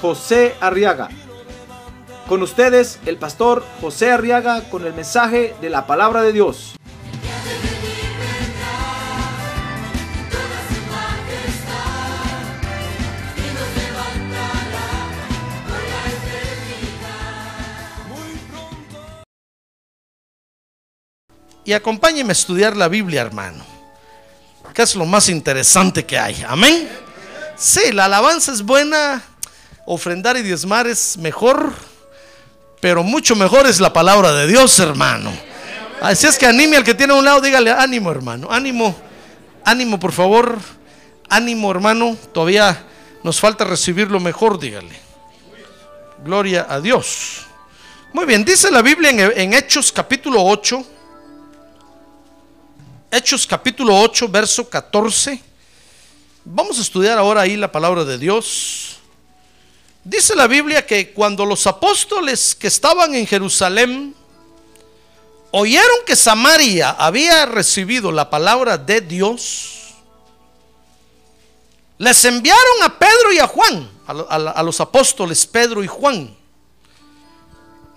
José Arriaga. Con ustedes, el pastor José Arriaga con el mensaje de la palabra de Dios. y acompáñeme a estudiar la Biblia, hermano. Que es lo más interesante que hay. Amén. Sí, la alabanza es buena, ofrendar y diezmar es mejor, pero mucho mejor es la palabra de Dios, hermano. Así es que anime al que tiene a un lado, dígale ánimo, hermano. Ánimo, ánimo, por favor. Ánimo, hermano. Todavía nos falta recibir lo mejor, dígale. Gloria a Dios. Muy bien, dice la Biblia en, Hechos capítulo 8 Hechos capítulo 8, verso 14. Vamos a estudiar ahora ahí la palabra de Dios. Dice la Biblia que cuando los apóstoles que estaban en Jerusalén oyeron que Samaria había recibido la palabra de Dios, les enviaron a Pedro y a Juan, a, los apóstoles Pedro y Juan,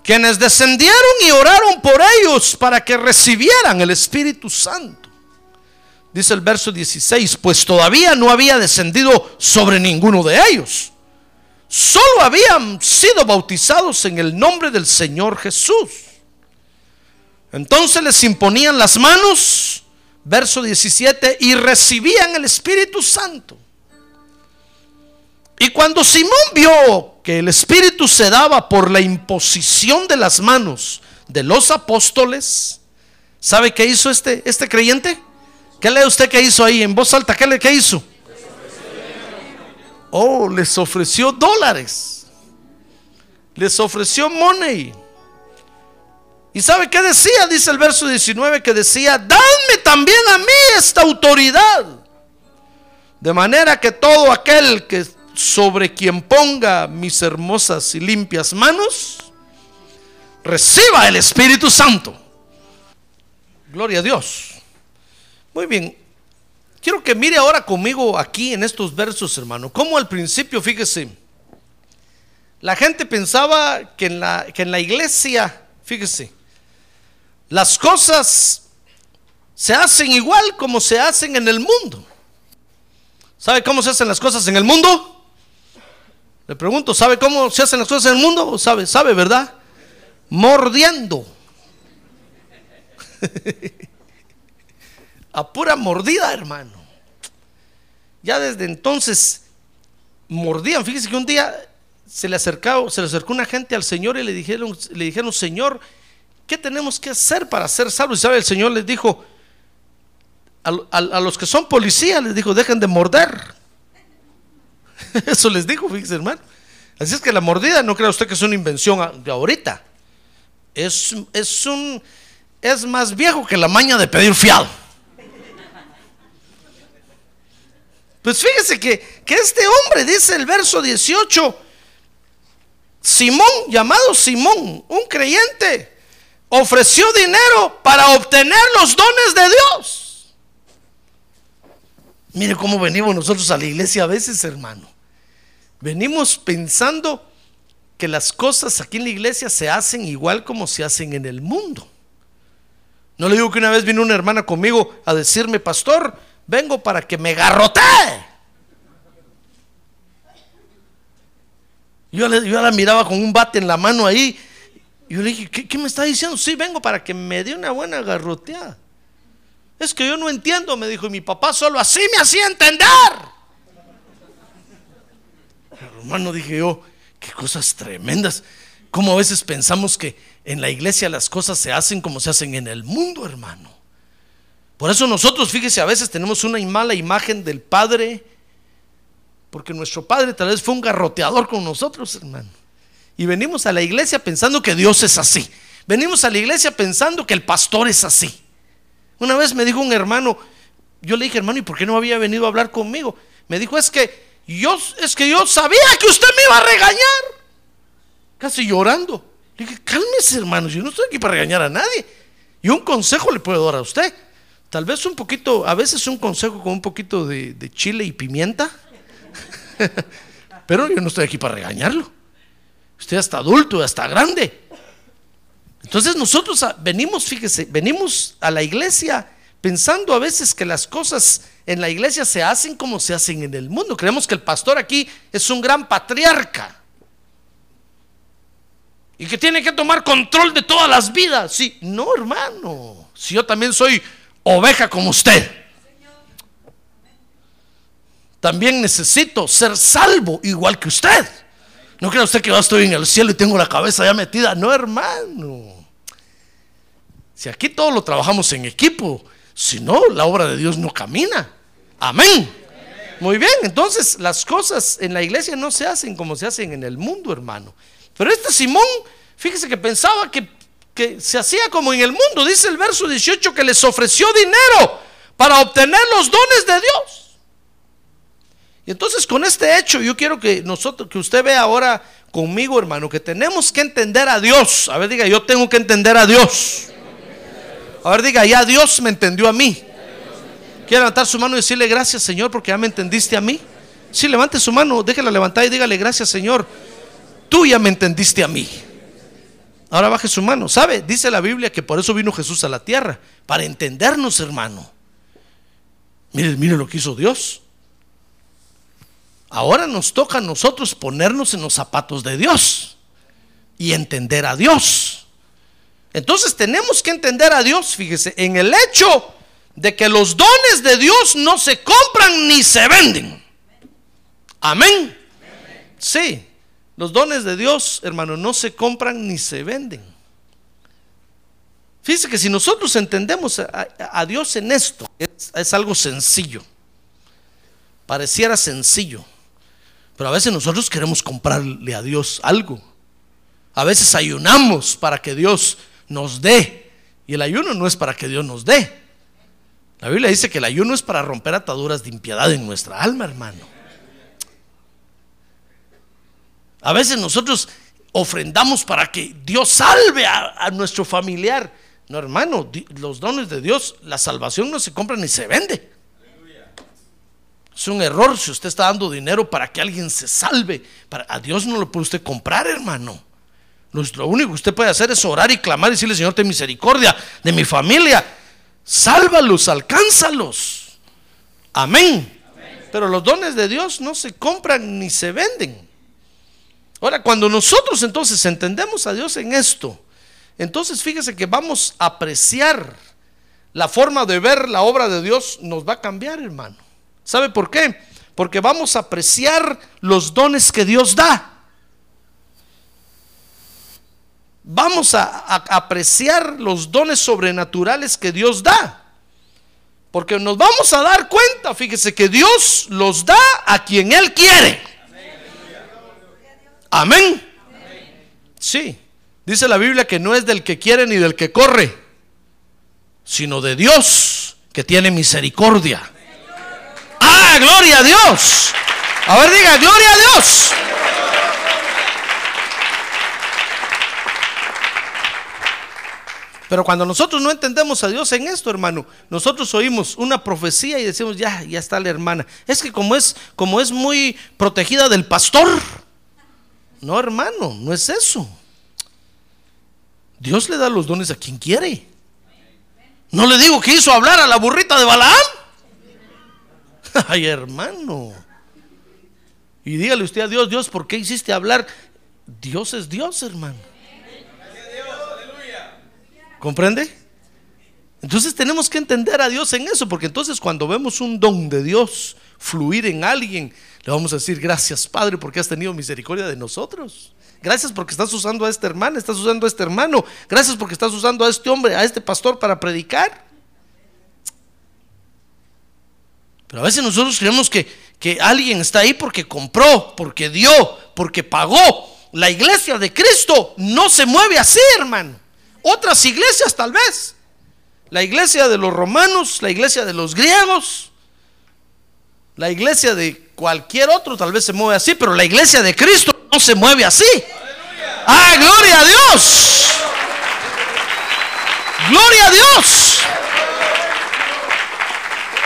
quienes descendieron y oraron por ellos para que recibieran el Espíritu Santo. Dice el verso 16, pues todavía no había descendido sobre ninguno de ellos. Solo habían sido bautizados en el nombre del Señor Jesús. Entonces les imponían las manos, verso 17, y recibían el Espíritu Santo. Y cuando Simón vio que el Espíritu se daba por la imposición de las manos de los apóstoles, ¿sabe qué hizo este, este creyente? ¿Qué lee usted que hizo ahí en voz alta? ¿Qué, le, qué hizo? Oh, les ofreció dólares. Les ofreció money. ¿Y sabe qué decía? Dice el verso 19 que decía, dame también a mí esta autoridad. De manera que todo aquel que sobre quien ponga mis hermosas y limpias manos, reciba el Espíritu Santo. Gloria a Dios. Muy bien. Quiero que mire ahora conmigo aquí en estos versos, hermano. Como al principio, fíjese, la gente pensaba que en la, que en la iglesia, fíjese, las cosas se hacen igual como se hacen en el mundo. ¿Sabe cómo se hacen las cosas en el mundo? Le pregunto, ¿sabe cómo se hacen las cosas en el mundo? ¿Sabe? ¿Sabe, verdad? Mordiendo. a pura mordida, hermano. Ya desde entonces mordían. Fíjese que un día se le acercó, se le acercó una gente al Señor y le dijeron, le dijeron, Señor, ¿qué tenemos que hacer para ser salvos? Y sabe, el Señor les dijo, a, los que son policías, les dijo, dejen de morder. Eso les dijo, fíjese, hermano. Así es que la mordida, no crea usted que es una invención de ahorita. Es, es un es más viejo que la maña de pedir fiado. Pues fíjese que, que este hombre, dice el verso 18, Simón, llamado Simón, un creyente, ofreció dinero para obtener los dones de Dios. Mire cómo venimos nosotros a la iglesia a veces, hermano. Venimos pensando que las cosas aquí en la iglesia se hacen igual como se hacen en el mundo. No le digo que una vez vino una hermana conmigo a decirme, pastor, vengo para que me garrotee. Yo, le, la miraba con un bate en la mano ahí. Yo le dije, ¿qué, ¿qué, me está diciendo? Sí, vengo para que me dé una buena garroteada. Es que yo no entiendo, me dijo, y mi papá solo así me hacía entender. Hermano, dije yo, qué cosas tremendas. Como a veces pensamos que en la iglesia las cosas se hacen como se hacen en el mundo, hermano. Por eso nosotros, fíjese, a veces tenemos una mala imagen del Padre, porque nuestro Padre tal vez fue un garroteador con nosotros, hermano. Y venimos a la iglesia pensando que Dios es así. Venimos a la iglesia pensando que el pastor es así. Una vez me dijo un hermano, yo le dije, hermano, ¿y por qué no había venido a hablar conmigo? Me dijo, es que yo, es que yo sabía que usted me iba a regañar. Casi llorando. Le dije, cálmese, hermano, yo no estoy aquí para regañar a nadie. Y un consejo le puedo dar a usted. Tal vez un poquito, a veces un consejo con un poquito de, chile y pimienta. Pero yo no estoy aquí para regañarlo. Usted hasta adulto, hasta grande. Entonces nosotros venimos, fíjese, venimos a la iglesia pensando a veces que las cosas en la iglesia se hacen como se hacen en el mundo. Creemos que el pastor aquí es un gran patriarca y que tiene que tomar control de todas las vidas. Sí, no, hermano. Si yo también soy oveja como usted, también necesito ser salvo igual que usted. No crea usted que yo estoy en el cielo y tengo la cabeza ya metida. No, hermano. Si aquí todo lo trabajamos en equipo, si no, la obra de Dios no camina. Amén. Muy bien, entonces las cosas en la iglesia no se hacen como se hacen en el mundo, hermano. Pero este Simón, fíjese que pensaba que, que se hacía como en el mundo. Dice el verso 18 que les ofreció dinero para obtener los dones de Dios. Y entonces con este hecho yo quiero que nosotros, que usted vea ahora conmigo, hermano, que tenemos que entender a Dios. A ver, diga, yo tengo que entender a Dios. A ver, diga, ya Dios me entendió a mí. Quiere levantar su mano y decirle gracias, Señor, porque ya me entendiste a mí. Sí, levante su mano, déjela levantar y dígale gracias, Señor. Tú ya me entendiste a mí. Ahora baje su mano. ¿Sabe? Dice la Biblia que por eso vino Jesús a la tierra, para entendernos, hermano. Mire, mire lo que hizo Dios. Ahora nos toca a nosotros ponernos en los zapatos de Dios y entender a Dios. Entonces tenemos que entender a Dios, fíjese, en el hecho de que los dones de Dios no se compran ni se venden. Amén. Sí, los dones de Dios, hermano, no se compran ni se venden. Fíjese que si nosotros entendemos a, Dios en esto, es, es algo sencillo. Pareciera sencillo. Pero a veces nosotros queremos comprarle a Dios algo. A veces ayunamos para que Dios nos dé. Y el ayuno no es para que Dios nos dé. La Biblia dice que el ayuno es para romper ataduras de impiedad en nuestra alma, hermano. A veces nosotros ofrendamos para que Dios salve a, nuestro familiar. No, hermano, los dones de Dios, la salvación no se compra ni se vende. Es un error si usted está dando dinero para que alguien se salve. A Dios no lo puede usted comprar, hermano. Lo, único que usted puede hacer es orar y clamar y decirle, Señor, ten misericordia de mi familia. Sálvalos, alcánzalos. Amén. Pero los dones de Dios no se compran ni se venden. Ahora, cuando nosotros entonces entendemos a Dios en esto, entonces fíjese que vamos a apreciar la forma de ver la obra de Dios nos va a cambiar, hermano. ¿Sabe por qué? Porque vamos a apreciar los dones que Dios da. Vamos a, apreciar los dones sobrenaturales que Dios da. Porque nos vamos a dar cuenta, fíjese que Dios los da a quien Él quiere. Amén. Sí. Dice la Biblia que no es del que quiere ni del que corre, sino de Dios que tiene misericordia. Ah, gloria a Dios. A ver, diga, gloria a Dios. Pero cuando nosotros no entendemos a Dios en esto, hermano, nosotros oímos una profecía y decimos, ya, ya está la hermana. Es que como es, como es muy protegida del pastor. No, hermano, no es eso. Dios le da los dones a quien quiere. No le digo que hizo hablar a la burrita de Balaam. Ay, hermano. Y dígale usted a Dios, Dios, ¿por qué hiciste hablar? Dios es Dios, hermano. ¿Comprende? Entonces tenemos que entender a Dios en eso, porque entonces cuando vemos un don de Dios fluir en alguien, le vamos a decir gracias Padre porque has tenido misericordia de nosotros. Gracias porque estás usando a esta hermana, estás usando a este hermano. Gracias porque estás usando a este hombre, a este pastor para predicar. Pero a veces nosotros creemos que, que alguien está ahí porque compró, porque dio, porque pagó. la iglesia de Cristo no se mueve así, hermano. Otras iglesias tal vez. La iglesia de los romanos, la iglesia de los griegos, la iglesia de cualquier otro tal vez se mueve así, pero la iglesia de Cristo no se mueve así. ¡Ah, gloria a Dios! ¡Gloria a Dios!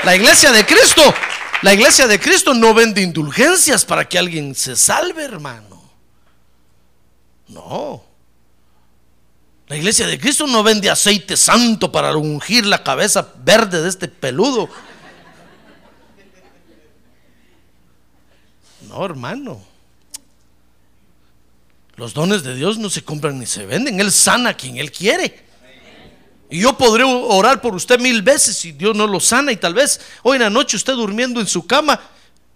La iglesia de Cristo, la iglesia de Cristo no vende indulgencias para que alguien se salve, hermano. No. La iglesia de Cristo no vende aceite santo para ungir la cabeza verde de este peludo. No, hermano. Los dones de Dios no se compran ni se venden. Él sana a quien Él quiere. Y yo podré orar por usted mil veces y Dios no lo sana. Y tal vez hoy en la noche usted durmiendo en su cama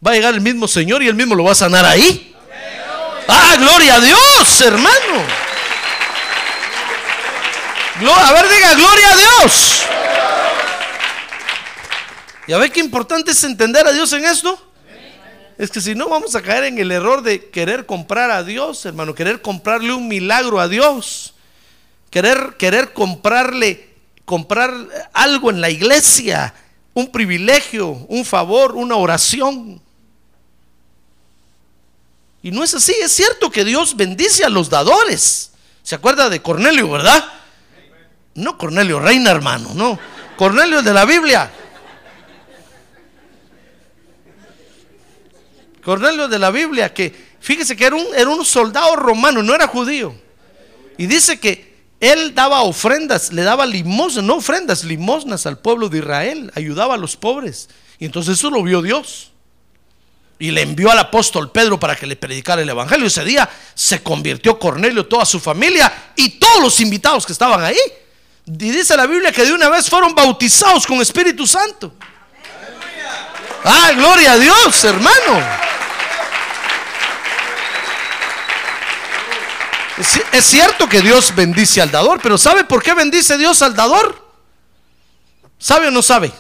va a llegar el mismo Señor y Él mismo lo va a sanar ahí. Ah, gloria a Dios, hermano. A ver, diga, gloria a Dios. ¿Y a ver qué importante es entender a Dios en esto? Es que si no vamos a caer en el error de querer comprar a Dios, hermano, querer comprarle un milagro a Dios, querer, querer comprarle, comprar algo en la iglesia, un privilegio, un favor, una oración. Y no es así, es cierto que Dios bendice a los dadores. ¿Se acuerda de Cornelio, verdad? No Cornelio Reina, hermano, no. Cornelio de la Biblia. Cornelio de la Biblia, que fíjese que era un, soldado romano, no era judío. Y dice que él daba ofrendas, le daba limosnas, no ofrendas, limosnas al pueblo de Israel, ayudaba a los pobres. Y entonces eso lo vio Dios. Y le envió al apóstol Pedro para que le predicara el evangelio. Ese día se convirtió Cornelio, toda su familia y todos los invitados que estaban ahí. Y dice la Biblia que de una vez fueron bautizados con Espíritu Santo. Ah, gloria a Dios, hermano. Es, cierto que Dios bendice al dador, pero ¿sabe por qué bendice Dios al dador? ¿Sabe o no sabe?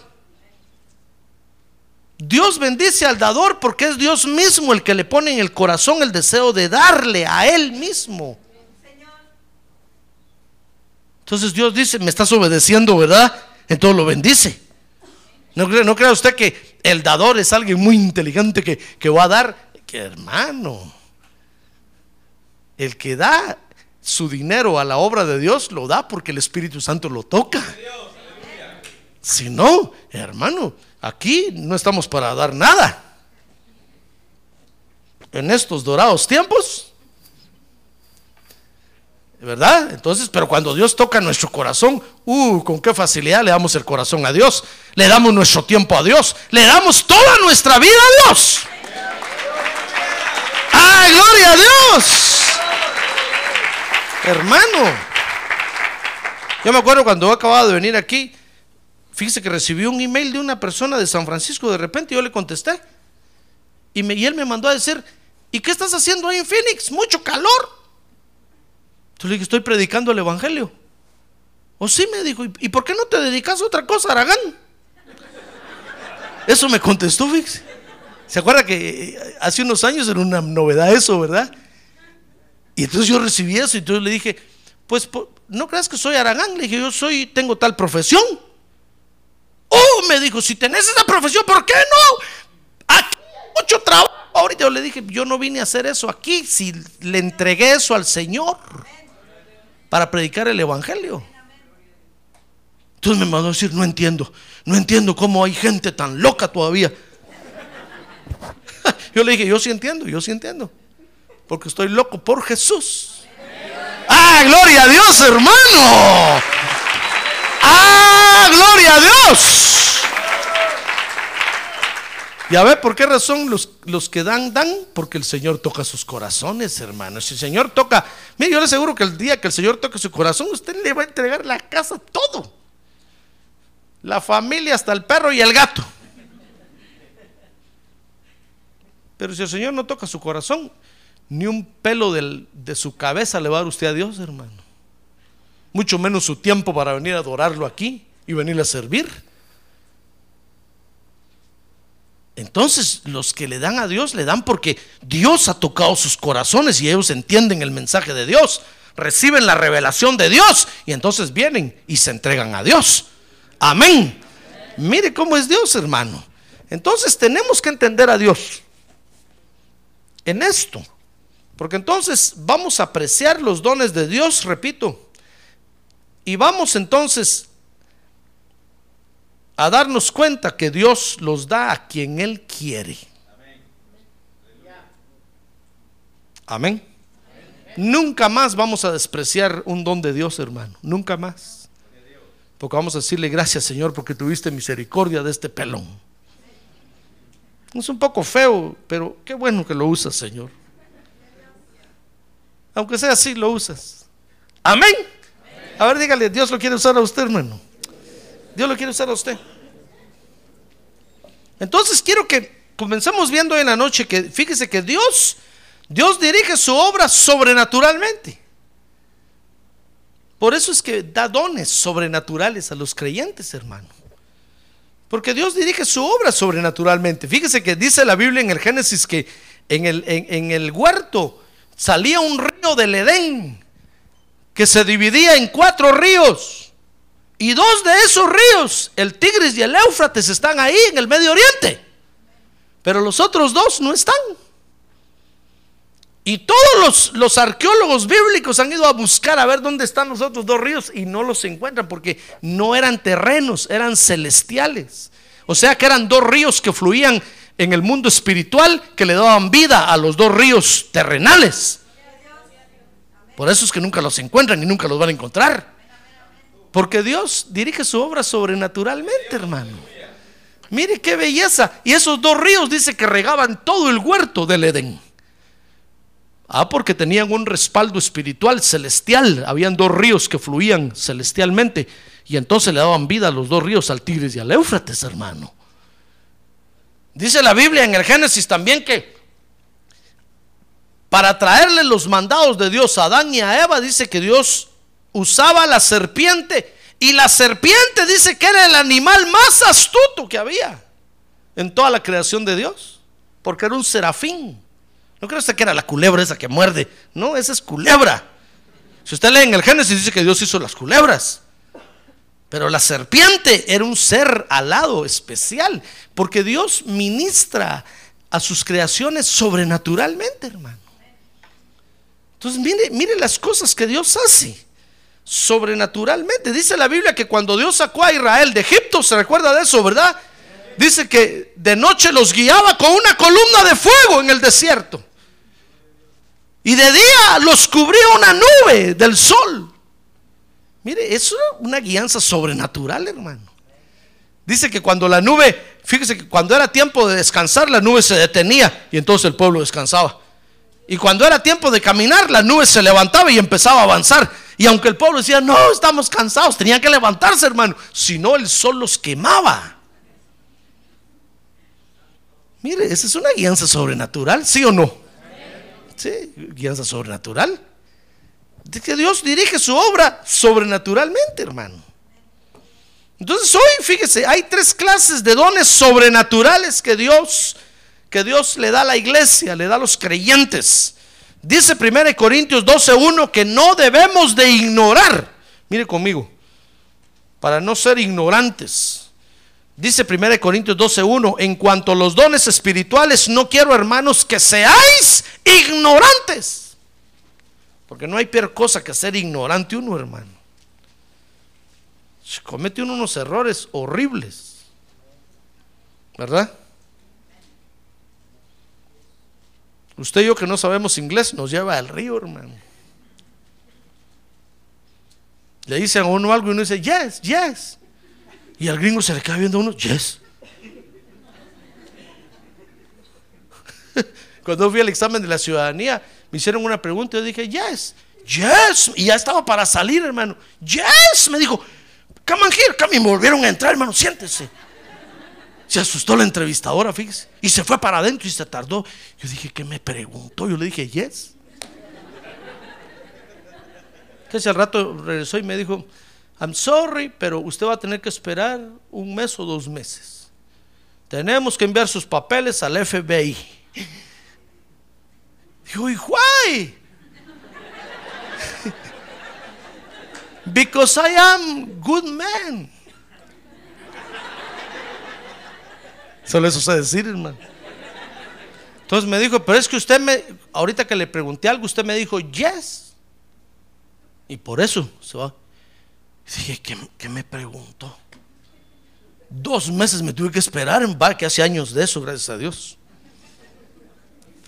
Dios bendice al dador porque es Dios mismo el que le pone en el corazón el deseo de darle a Él mismo. Entonces Dios dice, me estás obedeciendo, ¿verdad? Entonces lo bendice. No, no crea usted que el dador es alguien muy inteligente que, que va a dar. Que hermano, el que da su dinero a la obra de Dios lo da porque el Espíritu Santo lo toca. Si no, hermano, aquí no estamos para dar nada. En estos dorados tiempos, ¿Verdad? Entonces, pero cuando Dios toca nuestro corazón, uh, con qué facilidad le damos el corazón a Dios, le damos nuestro tiempo a Dios, le damos toda nuestra vida a Dios. ¡Ay, gloria a Dios! Hermano, yo me acuerdo cuando acababa de venir aquí, fíjese que recibí un email de una persona de San Francisco, de repente yo le contesté, y, me, él me mandó a decir, ¿y qué estás haciendo ahí en Phoenix? Mucho calor. Entonces le dije, estoy predicando el Evangelio. O sí, me dijo, ¿y por qué no te dedicas a otra cosa, Aragán? Eso me contestó, fíjese. ¿Se acuerda que eh, hace unos años era una novedad eso, verdad? Y entonces yo recibí eso y entonces le dije, pues no creas que soy Aragán, le dije, yo soy, tengo tal profesión. Oh, me dijo, si tenés esa profesión, ¿por qué no? Aquí mucho trabajo. Ahorita yo le dije, yo no vine a hacer eso aquí, si le entregué eso al Señor para predicar el Evangelio. Entonces me mandó a decir, no entiendo, no entiendo cómo hay gente tan loca todavía. Yo le dije, yo sí entiendo, yo sí entiendo, porque estoy loco por Jesús. Ah, gloria a Dios, hermano. Ah, gloria a Dios. Y a ver, ¿por qué razón los, los, que dan, dan? Porque el Señor toca sus corazones, hermanos. Si el Señor toca, mire, yo le aseguro que el día que el Señor toque su corazón, usted le va a entregar la casa todo. La familia, hasta el perro y el gato. Pero si el Señor no toca su corazón, ni un pelo de su cabeza le va a dar usted a Dios, hermano. Mucho menos su tiempo para venir a adorarlo aquí y venir a servir. Entonces los que le dan a Dios le dan porque Dios ha tocado sus corazones y ellos entienden el mensaje de Dios, reciben la revelación de Dios y entonces vienen y se entregan a Dios. Amén. Mire cómo es Dios, hermano. Entonces tenemos que entender a Dios en esto. Porque entonces vamos a apreciar los dones de Dios, repito. Y vamos entonces a darnos cuenta que Dios los da a quien Él quiere. Amén. Nunca más vamos a despreciar un don de Dios, hermano. Nunca más. Porque vamos a decirle gracias, Señor, porque tuviste misericordia de este pelón. Es un poco feo, pero qué bueno que lo usas, Señor. Aunque sea así, lo usas. Amén. A ver, dígale, Dios lo quiere usar a usted, hermano. Dios lo quiere usar a usted. Entonces quiero que comencemos viendo en la noche que fíjese que Dios, Dios dirige su obra sobrenaturalmente. Por eso es que da dones sobrenaturales a los creyentes, hermano. Porque Dios dirige su obra sobrenaturalmente. Fíjese que dice la Biblia en el Génesis que en el, en el huerto salía un río del Edén que se dividía en cuatro ríos. Y dos de esos ríos, el Tigris y el Éufrates, están ahí en el Medio Oriente. Pero los otros dos no están. Y todos los, los, arqueólogos bíblicos han ido a buscar a ver dónde están los otros dos ríos y no los encuentran porque no eran terrenos, eran celestiales. O sea que eran dos ríos que fluían en el mundo espiritual que le daban vida a los dos ríos terrenales. Por eso es que nunca los encuentran y nunca los van a encontrar. Porque Dios dirige su obra sobrenaturalmente, hermano. Mire qué belleza. Y esos dos ríos dice que regaban todo el huerto del Edén. Ah, porque tenían un respaldo espiritual celestial. Habían dos ríos que fluían celestialmente. Y entonces le daban vida a los dos ríos, al Tigris y al Éufrates, hermano. Dice la Biblia en el Génesis también que para traerle los mandados de Dios a Adán y a Eva, dice que Dios usaba la serpiente. Y la serpiente dice que era el animal más astuto que había en toda la creación de Dios. Porque era un serafín. No creo usted que era la culebra esa que muerde. No, esa es culebra. Si usted lee en el Génesis dice que Dios hizo las culebras. Pero la serpiente era un ser alado, especial. Porque Dios ministra a sus creaciones sobrenaturalmente, hermano. Entonces mire, mire las cosas que Dios hace sobrenaturalmente. Dice la Biblia que cuando Dios sacó a Israel de Egipto, se recuerda de eso, ¿verdad? Dice que de noche los guiaba con una columna de fuego en el desierto. Y de día los cubría una nube del sol. Mire, es una guianza sobrenatural, hermano. Dice que cuando la nube, fíjese que cuando era tiempo de descansar, la nube se detenía y entonces el pueblo descansaba. Y cuando era tiempo de caminar, la nube se levantaba y empezaba a avanzar. Y aunque el pueblo decía, no, estamos cansados, tenían que levantarse, hermano. Si no, el sol los quemaba. Mire, esa es una guianza sobrenatural, ¿sí o no? Sí, guianza sobrenatural. De que Dios dirige su obra sobrenaturalmente, hermano. Entonces hoy, fíjese, hay tres clases de dones sobrenaturales que Dios, que Dios le da a la iglesia, le da a los creyentes. Dice 1 Corintios 12.1 que no debemos de ignorar. Mire conmigo, para no ser ignorantes. Dice 1 Corintios 12.1, en cuanto a los dones espirituales, no quiero hermanos que seáis ignorantes. Porque no hay peor cosa que ser ignorante uno, hermano. Comete uno unos errores horribles. ¿Verdad? Usted y yo que no sabemos inglés nos lleva al río, hermano. Le dicen a uno algo y uno dice, yes, yes. Y al gringo se le queda viendo a uno, yes. Cuando fui al examen de la ciudadanía, me hicieron una pregunta y yo dije, yes, yes. Y ya estaba para salir, hermano. Yes, me dijo, come on here, come. Y me volvieron a entrar, hermano, siéntese. Se asustó la entrevistadora, fíjese. Y se fue para adentro y se tardó. Yo dije, ¿qué me preguntó? Yo le dije, yes. Entonces al rato regresó y me dijo, I'm sorry, pero usted va a tener que esperar un mes o dos meses. tenemos que enviar sus papeles al FBI. Dijo, ¿y why? Because I am good man. Solo eso sé decir, hermano. Entonces me dijo, pero es que usted me, ahorita que le pregunté algo, usted me dijo, yes. Y por eso se va. dije, ¿qué, qué me preguntó? Dos meses me tuve que esperar en bar, que hace años de eso, gracias a Dios.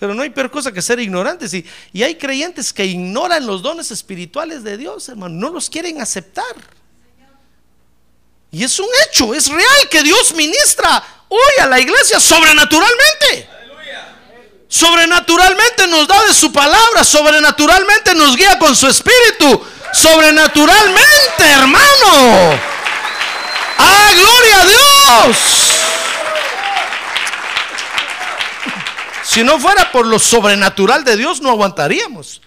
Pero no hay peor cosa que ser ignorantes. Y, y hay creyentes que ignoran los dones espirituales de Dios, hermano. No los quieren aceptar. Y es un hecho, es real que Dios ministra hoy a la iglesia sobrenaturalmente. Sobrenaturalmente nos da de su palabra, sobrenaturalmente nos guía con su espíritu, sobrenaturalmente, hermano. ¡Ah, gloria a Dios! Si no fuera por lo sobrenatural de Dios, no aguantaríamos.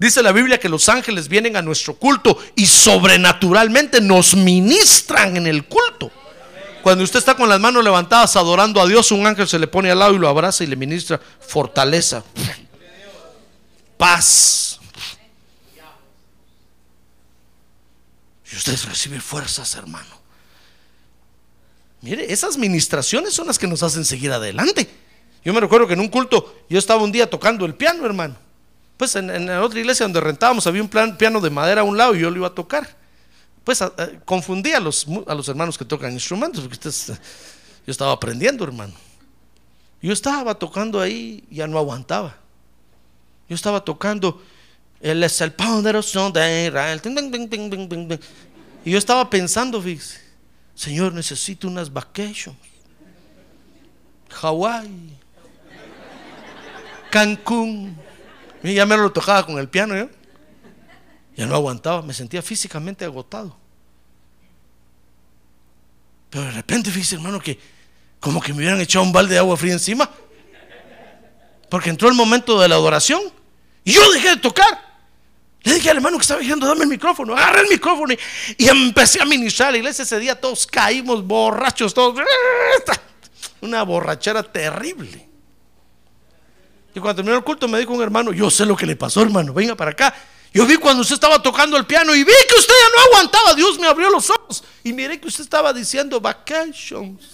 Dice la Biblia que los ángeles vienen a nuestro culto y sobrenaturalmente nos ministran en el culto. Cuando usted está con las manos levantadas adorando a Dios, un ángel se le pone al lado y lo abraza y le ministra fortaleza, paz. Y usted recibe fuerzas, hermano. Mire, esas ministraciones son las que nos hacen seguir adelante. Yo me recuerdo que en un culto yo estaba un día tocando el piano, hermano. Pues en, la otra iglesia donde rentábamos había un piano de madera a un lado y yo lo iba a tocar. Pues confundí a los, a los hermanos que tocan instrumentos, porque yo estaba aprendiendo, hermano. Yo estaba tocando ahí, ya no aguantaba. Yo estaba tocando, Él es el poderoso de Israel. Y yo estaba pensando, fíjese, Señor, necesito unas vacations. Hawái, Cancún. Y ya me lo tocaba con el piano yo. Ya no aguantaba, me sentía físicamente agotado. Pero de repente, fíjese, hermano, que como que me hubieran echado un balde de agua fría encima. Porque entró el momento de la adoración y yo dejé de tocar. Le dije al hermano que estaba diciendo, dame el micrófono, agarré el micrófono y, y, empecé a ministrar. La iglesia ese día todos caímos borrachos, todos. Una borrachera terrible. Y cuando terminó el culto me dijo un hermano, yo sé lo que le pasó, hermano, venga para acá. Yo vi cuando usted estaba tocando el piano y vi que usted ya no aguantaba. Dios me abrió los ojos y miré que usted estaba diciendo vacations.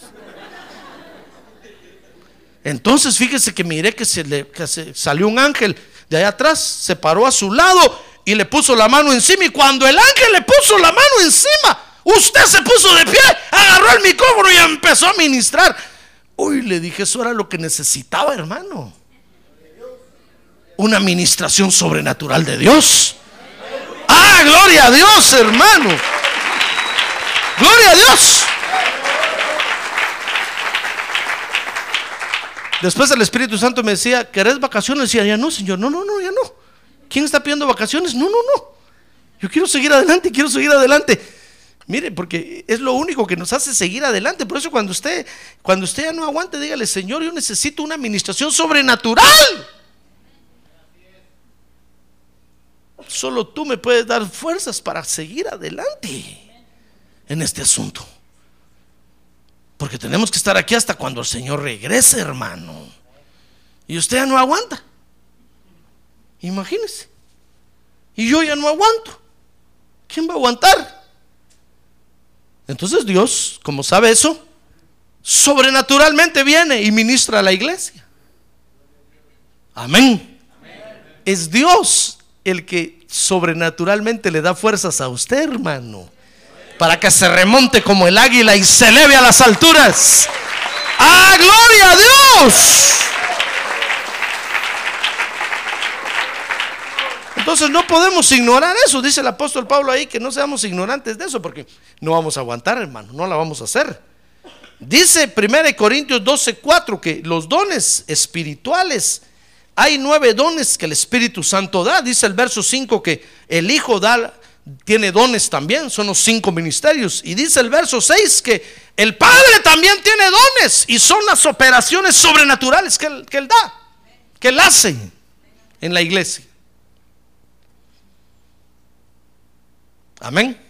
Entonces fíjese que miré que se le salió un ángel de allá atrás, se paró a su lado y le puso la mano encima. Y cuando el ángel le puso la mano encima, usted se puso de pie, agarró el micrófono y empezó a ministrar. Uy, le dije, eso era lo que necesitaba, hermano una administración sobrenatural de Dios. Ah, gloria a Dios, hermano. Gloria a Dios. Después el Espíritu Santo me decía, ¿querés vacaciones? Decía, ya no, Señor, no, no, no, ya no. ¿Quién está pidiendo vacaciones? No, no, no. Yo quiero seguir adelante, quiero seguir adelante. Mire, porque es lo único que nos hace seguir adelante. Por eso cuando usted, cuando usted ya no aguante, dígale, Señor, yo necesito una administración sobrenatural. Solo tú me puedes dar fuerzas para seguir adelante en este asunto. Porque tenemos que estar aquí hasta cuando el Señor regrese, hermano. Y usted ya no aguanta. Imagínese. Y yo ya no aguanto. ¿Quién va a aguantar? Entonces Dios, como sabe eso, sobrenaturalmente viene y ministra a la iglesia. Amén. Es Dios el que sobrenaturalmente le da fuerzas a usted, hermano, para que se remonte como el águila y se eleve a las alturas. ¡Ah, gloria a Dios! Entonces no podemos ignorar eso, dice el apóstol Pablo ahí, que no seamos ignorantes de eso, porque no vamos a aguantar, hermano, no la vamos a hacer. Dice 1 Corintios 12, 4 que los dones espirituales hay nueve dones que el Espíritu Santo da. Dice el verso 5 que el Hijo da, tiene dones también, son los cinco ministerios. Y dice el verso 6 que el Padre también tiene dones y son las operaciones sobrenaturales que él, que él da, que Él hace en la iglesia. Amén.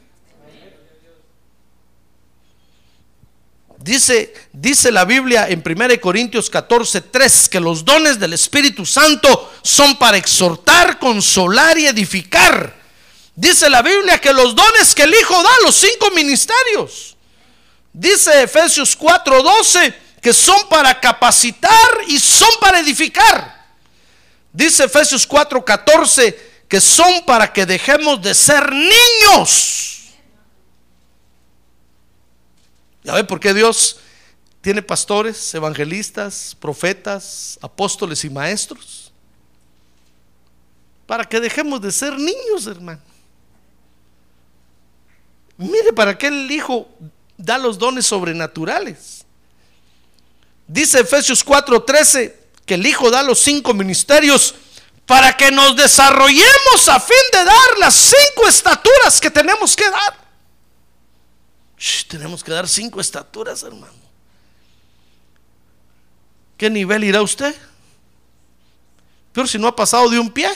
Dice, dice la Biblia en 1 Corintios 14, 3 que los dones del Espíritu Santo son para exhortar, consolar y edificar. Dice la Biblia que los dones que el Hijo da, los cinco ministerios. Dice Efesios 4, 12 que son para capacitar y son para edificar. Dice Efesios 4, 14 que son para que dejemos de ser niños ¿Ya ve por qué Dios tiene pastores, evangelistas, profetas, apóstoles y maestros? Para que dejemos de ser niños, hermano. Mire, para qué el Hijo da los dones sobrenaturales. Dice Efesios 4:13 que el Hijo da los cinco ministerios para que nos desarrollemos a fin de dar las cinco estaturas que tenemos que dar tenemos que dar cinco estaturas, hermano. ¿Qué nivel irá usted? Pero si no ha pasado de un pie.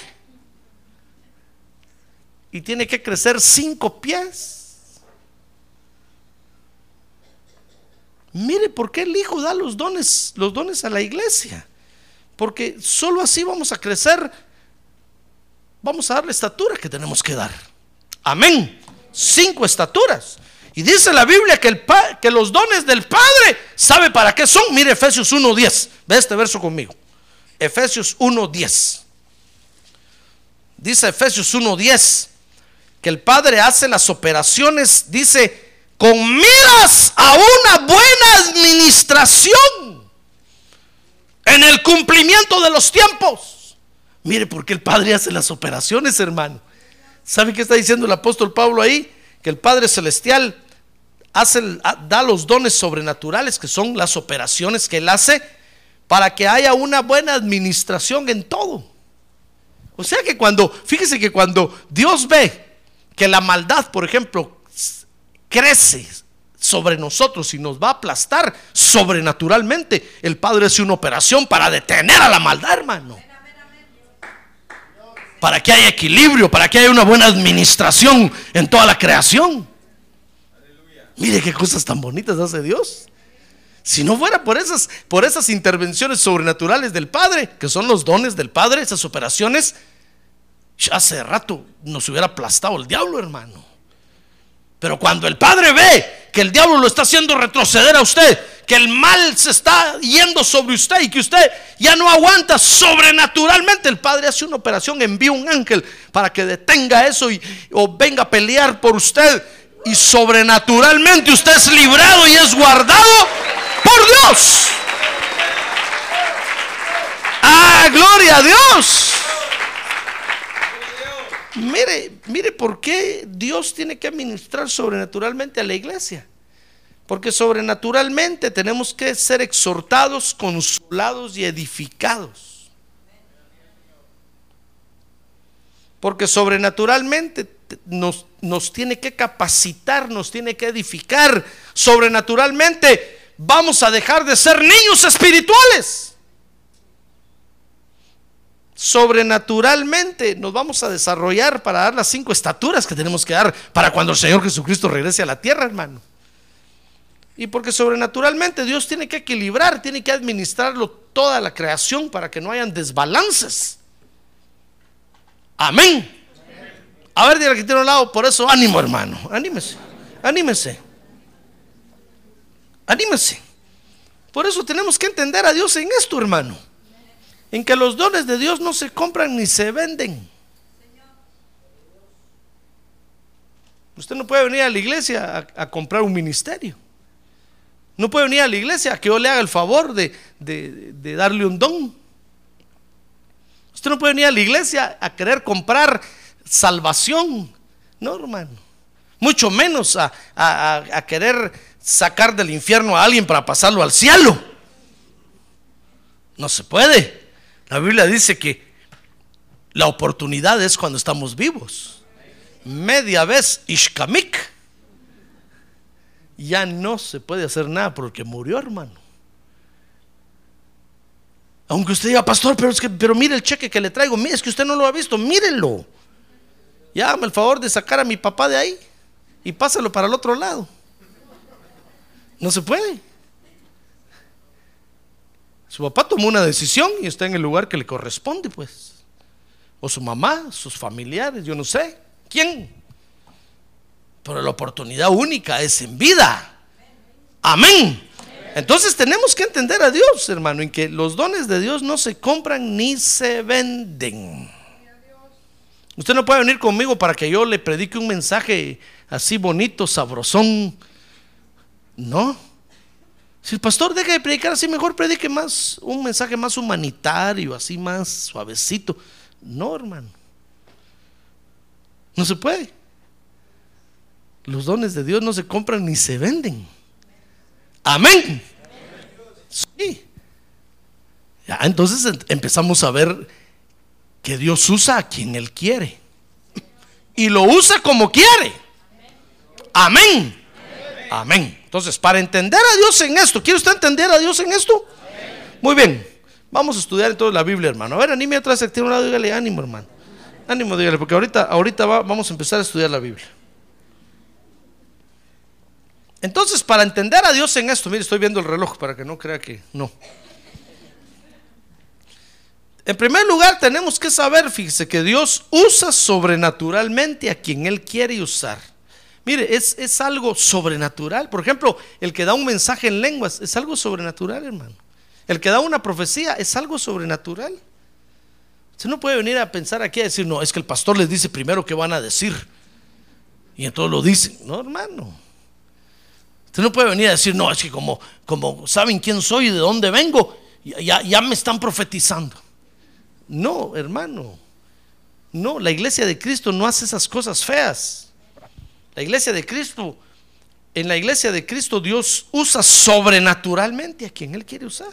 Y tiene que crecer cinco pies. Mire por qué el Hijo da los dones, los dones a la iglesia. Porque solo así vamos a crecer. Vamos a dar la estatura que tenemos que dar. Amén. Cinco estaturas. Y dice la Biblia que, los dones del Padre, ¿sabe para qué son? Mire Efesios 1.10. Ve este verso conmigo. Efesios 1.10. Dice Efesios 1.10 que el Padre hace las operaciones, dice, con miras a una buena administración en el cumplimiento de los tiempos. Mire por qué el Padre hace las operaciones, hermano. ¿Sabe qué está diciendo el apóstol Pablo ahí? Que el Padre Celestial da los dones sobrenaturales, que son las operaciones que Él hace, para que haya una buena administración en todo. O sea que cuando, fíjese que cuando Dios ve que la maldad, por ejemplo, crece sobre nosotros y nos va a aplastar sobrenaturalmente, el Padre hace una operación para detener a la maldad, hermano. Para que haya equilibrio, para que haya una buena administración en toda la creación. Mire qué cosas tan bonitas hace Dios. Si no fuera por esas, por esas intervenciones sobrenaturales del Padre, que son los dones del Padre, esas operaciones, hace rato nos hubiera aplastado el diablo, hermano. Pero cuando el Padre ve que el diablo lo está haciendo retroceder a usted, que el mal se está yendo sobre usted y que usted ya no aguanta sobrenaturalmente, el Padre hace una operación, envía un ángel para que detenga eso y, o venga a pelear por usted y sobrenaturalmente usted es librado y es guardado por Dios. Ah, gloria a Dios. Mire, mire por qué Dios tiene que administrar sobrenaturalmente a la iglesia. Porque sobrenaturalmente tenemos que ser exhortados, consolados y edificados. Porque sobrenaturalmente nos, nos tiene que capacitar, nos tiene que edificar sobrenaturalmente. Vamos a dejar de ser niños espirituales. Sobrenaturalmente nos vamos a desarrollar para dar las cinco estaturas que tenemos que dar para cuando el Señor Jesucristo regrese a la tierra, hermano. Y porque sobrenaturalmente Dios tiene que equilibrar, tiene que administrarlo toda la creación para que no hayan desbalances. Amén. A ver, dile que tiene un lado, por eso ánimo, hermano. Anímese, anímese. Anímese. Por eso tenemos que entender a Dios en esto, hermano. En que los dones de Dios no se compran ni se venden. Usted no puede venir a la iglesia a, comprar un ministerio. No puede venir a la iglesia a que yo le haga el favor de, de darle un don. Usted no puede venir a la iglesia a querer comprar salvación. No, hermano. Mucho menos a, querer sacar del infierno a alguien para pasarlo al cielo. No se puede. La Biblia dice que la oportunidad es cuando estamos vivos. Media vez Ishkamik. Ya no se puede hacer nada porque murió, hermano. Aunque usted diga, pastor, pero es que, pero mire el cheque que le traigo, mire, es que usted no lo ha visto, mírelo y hágame el favor de sacar a mi papá de ahí y pásalo para el otro lado. No se puede. Su papá tomó una decisión y está en el lugar que le corresponde, pues. O su mamá, sus familiares, yo no sé. ¿Quién? Pero la oportunidad única es en vida. Amén. Entonces tenemos que entender a Dios, hermano, en que los dones de Dios no se compran ni se venden. Usted no puede venir conmigo para que yo le predique un mensaje así bonito, sabrosón. No. Si el pastor deja de predicar así, mejor predique más, un mensaje más humanitario, así más suavecito. No, hermano. No se puede. Los dones de Dios no se compran ni se venden. Amén. Sí. Ya, entonces empezamos a ver que Dios usa a quien Él quiere. Y lo usa como quiere. Amén. Amén. Entonces, para entender a Dios en esto, ¿quiere usted entender a Dios en esto? Muy bien. Vamos a estudiar entonces la Biblia, hermano. A ver, anime atrás, tiene un lado, dígale ánimo, hermano. Ánimo, dígale, porque ahorita, ahorita vamos a empezar a estudiar la Biblia. Entonces, para entender a Dios en esto, mire, estoy viendo el reloj para que no crea que no. En primer lugar, tenemos que saber, fíjese, que Dios usa sobrenaturalmente a quien Él quiere usar. Mire, es, es, algo sobrenatural. Por ejemplo, el que da un mensaje en lenguas es algo sobrenatural, hermano. El que da una profecía es algo sobrenatural. Usted no puede venir a pensar aquí a decir, no, es que el pastor les dice primero qué van a decir. Y entonces lo dicen. No, hermano. Usted no puede venir a decir, no, es que como, como saben quién soy y de dónde vengo, ya, ya me están profetizando. No, hermano. No, la iglesia de Cristo no hace esas cosas feas. La iglesia de Cristo, en la iglesia de Cristo Dios usa sobrenaturalmente a quien Él quiere usar.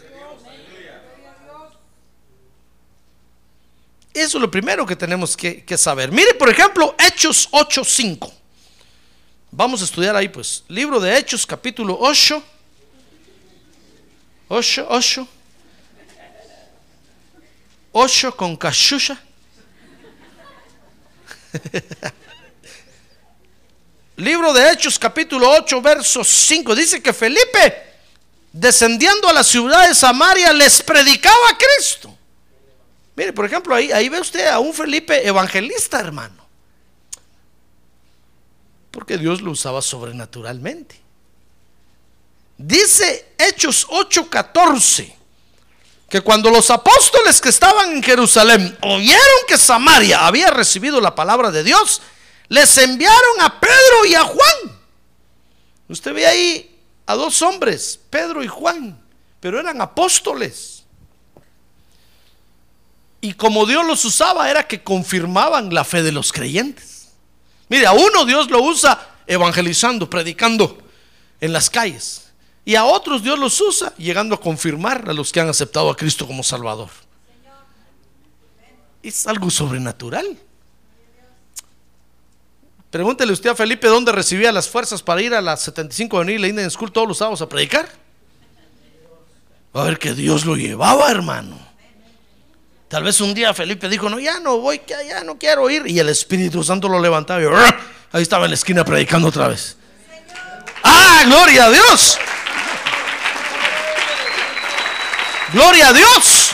Eso es lo primero que tenemos que, que saber. Mire, por ejemplo, Hechos 8.5. Vamos a estudiar ahí, pues. Libro de Hechos, capítulo 8. 8, 8. 8 con cachucha. Libro de Hechos, capítulo 8, verso 5. Dice que Felipe, descendiendo a la ciudad de Samaria, les predicaba a Cristo. Mire, por ejemplo, ahí, ahí ve usted a un Felipe evangelista, hermano porque Dios lo usaba sobrenaturalmente. Dice Hechos 8:14 que cuando los apóstoles que estaban en Jerusalén oyeron que Samaria había recibido la palabra de Dios, les enviaron a Pedro y a Juan. Usted ve ahí a dos hombres, Pedro y Juan, pero eran apóstoles. Y como Dios los usaba era que confirmaban la fe de los creyentes. Mire, a uno Dios lo usa evangelizando, predicando en las calles. Y a otros Dios los usa llegando a confirmar a los que han aceptado a Cristo como Salvador. Es algo sobrenatural. Pregúntele usted a Felipe dónde recibía las fuerzas para ir a las 75 de Avenida Indian School todos los sábados a predicar. A ver que Dios lo llevaba, hermano. Tal vez un día Felipe dijo, no, ya no voy, ya no quiero ir. Y el Espíritu Santo lo levantaba y ahí estaba en la esquina predicando otra vez. Ah, gloria a Dios. Gloria a Dios.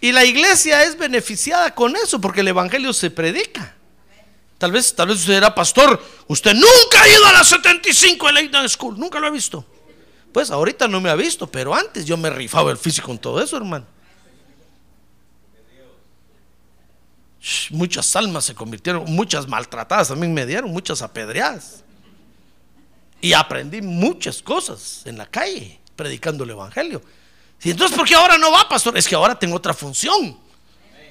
Y la iglesia es beneficiada con eso porque el evangelio se predica. Tal vez, tal vez usted era pastor. Usted nunca ha ido a la 75 de la School. Nunca lo ha visto. Pues ahorita no me ha visto, pero antes yo me rifaba el físico con todo eso, hermano. Muchas almas se convirtieron, muchas maltratadas también me dieron, muchas apedreadas. Y aprendí muchas cosas en la calle, predicando el Evangelio. Y entonces, ¿por qué ahora no va, pastor? Es que ahora tengo otra función.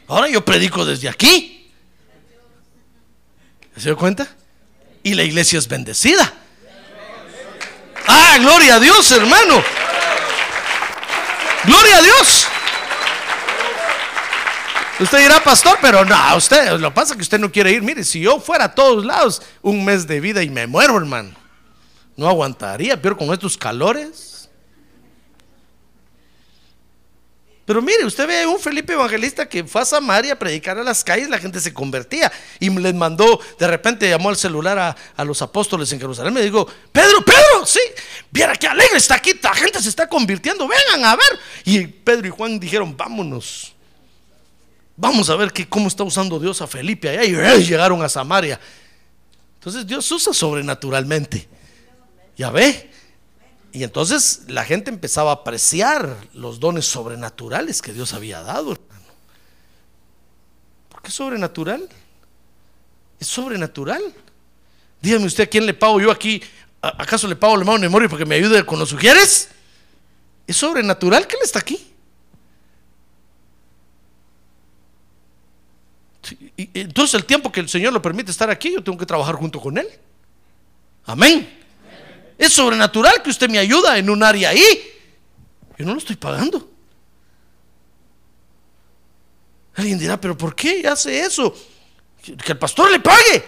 Ahora yo predico desde aquí. ¿Se dio cuenta? Y la iglesia es bendecida. Ah, gloria a Dios, hermano. Gloria a Dios. Usted dirá, pastor, pero no, usted, lo pasa que usted no quiere ir. Mire, si yo fuera a todos lados, un mes de vida y me muero, hermano. No aguantaría, pero con estos calores. Pero mire, usted ve un Felipe Evangelista que fue a Samaria a predicar a las calles, la gente se convertía y les mandó, de repente llamó al celular a, a los apóstoles en Jerusalén. Me dijo, Pedro, Pedro, sí, viera qué alegre está aquí, la gente se está convirtiendo, vengan a ver. Y Pedro y Juan dijeron, vámonos. Vamos a ver que, cómo está usando Dios a Felipe allá. Y llegaron a Samaria. Entonces Dios usa sobrenaturalmente. Ya ve. Y entonces la gente empezaba a apreciar los dones sobrenaturales que Dios había dado. ¿Por qué sobrenatural? Es sobrenatural. Dígame usted, ¿a quién le pago yo aquí? ¿A- ¿Acaso le pago al hermano Memoria porque me ayude con los sugieres? Es sobrenatural que él está aquí. Entonces el tiempo que el Señor lo permite estar aquí, yo tengo que trabajar junto con Él. Amén. Es sobrenatural que usted me ayuda en un área ahí. Yo no lo estoy pagando. Alguien dirá, pero ¿por qué hace eso? Que el pastor le pague.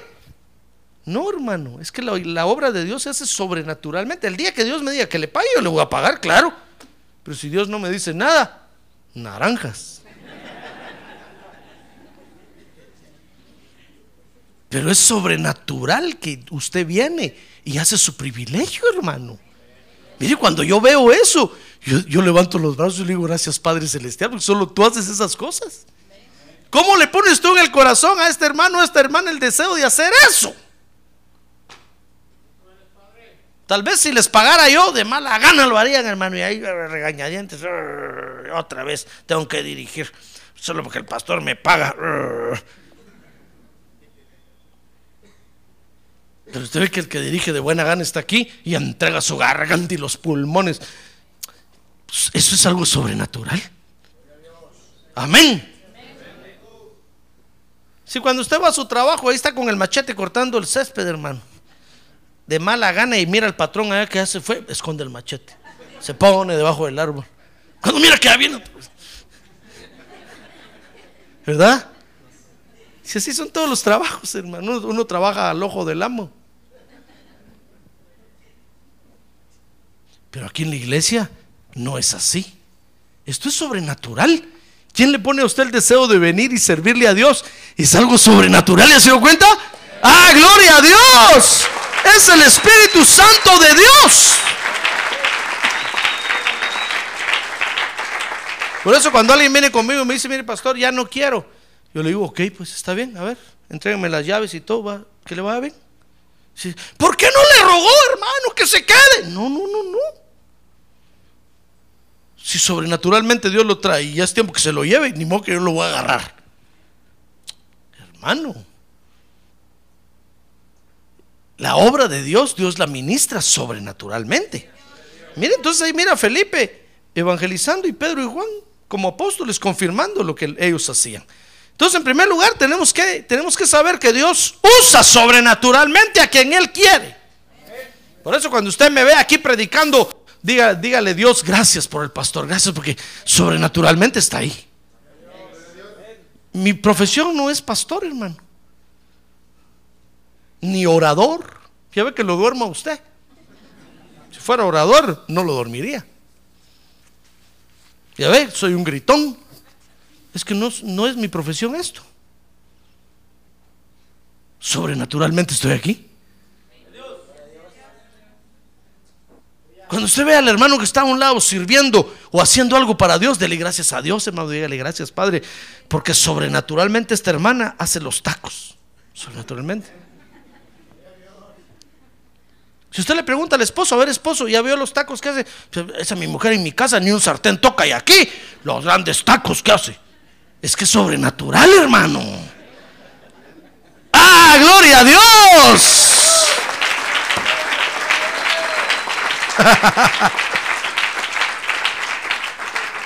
No, hermano, es que la, la obra de Dios se hace sobrenaturalmente. El día que Dios me diga que le pague, yo le voy a pagar, claro. Pero si Dios no me dice nada, naranjas. Pero es sobrenatural que usted viene y hace su privilegio, hermano. Mire, cuando yo veo eso, yo, levanto los brazos y le digo, gracias Padre Celestial, porque solo tú haces esas cosas. ¿Cómo le pones tú en el corazón a este hermano, a esta hermana el deseo de hacer eso? Tal vez si les pagara yo, de mala gana lo harían, hermano, y ahí regañadientes, "Rrr, otra vez tengo que dirigir, solo porque el pastor me paga. Pero usted ve que el que dirige de buena gana está aquí y entrega su garganta y los pulmones. Pues Eso es algo sobrenatural. Amén. Si cuando usted va a su trabajo, ahí está con el machete cortando el césped, hermano. De mala gana y mira al patrón allá que ya se fue, esconde el machete. Se pone debajo del árbol. Cuando mira que ya pues. ¿Verdad? Si así son todos los trabajos, hermano. Uno trabaja al ojo del amo. Pero aquí en la iglesia no es así. Esto es sobrenatural. ¿Quién le pone a usted el deseo de venir y servirle a Dios? Es algo sobrenatural, ¿ya se dio cuenta? ¡Ah, gloria a Dios! Es el Espíritu Santo de Dios. Por eso cuando alguien viene conmigo y me dice, mire pastor, ya no quiero. Yo le digo, ok, pues está bien, a ver, entréguenme las llaves y todo, va, que le va bien. Sí, ¿Por qué no le rogó, hermano, que se quede? No, no, no, no. Si sobrenaturalmente Dios lo trae y ya es tiempo que se lo lleve, ni modo que yo lo voy a agarrar. Hermano, la obra de Dios, Dios la ministra sobrenaturalmente. Mira, entonces ahí mira Felipe evangelizando y Pedro y Juan como apóstoles confirmando lo que ellos hacían. Entonces, en primer lugar, tenemos que, tenemos que saber que Dios usa sobrenaturalmente a quien Él quiere. Por eso cuando usted me ve aquí predicando, diga, dígale Dios, gracias por el pastor, gracias porque sobrenaturalmente está ahí. Mi profesión no es pastor, hermano. Ni orador. Ya ve que lo duerma usted. Si fuera orador, no lo dormiría. Ya ve, soy un gritón. Es que no, no es mi profesión esto. Sobrenaturalmente estoy aquí. Cuando usted ve al hermano que está a un lado sirviendo o haciendo algo para Dios, dele gracias a Dios, hermano, dígale gracias, Padre, porque sobrenaturalmente esta hermana hace los tacos. Sobrenaturalmente. Si usted le pregunta al esposo, a ver, esposo, ¿ya vio los tacos que hace? Esa mi mujer en mi casa ni un sartén toca y aquí los grandes tacos que hace. Es que es sobrenatural, hermano. ¡Ah, gloria a Dios!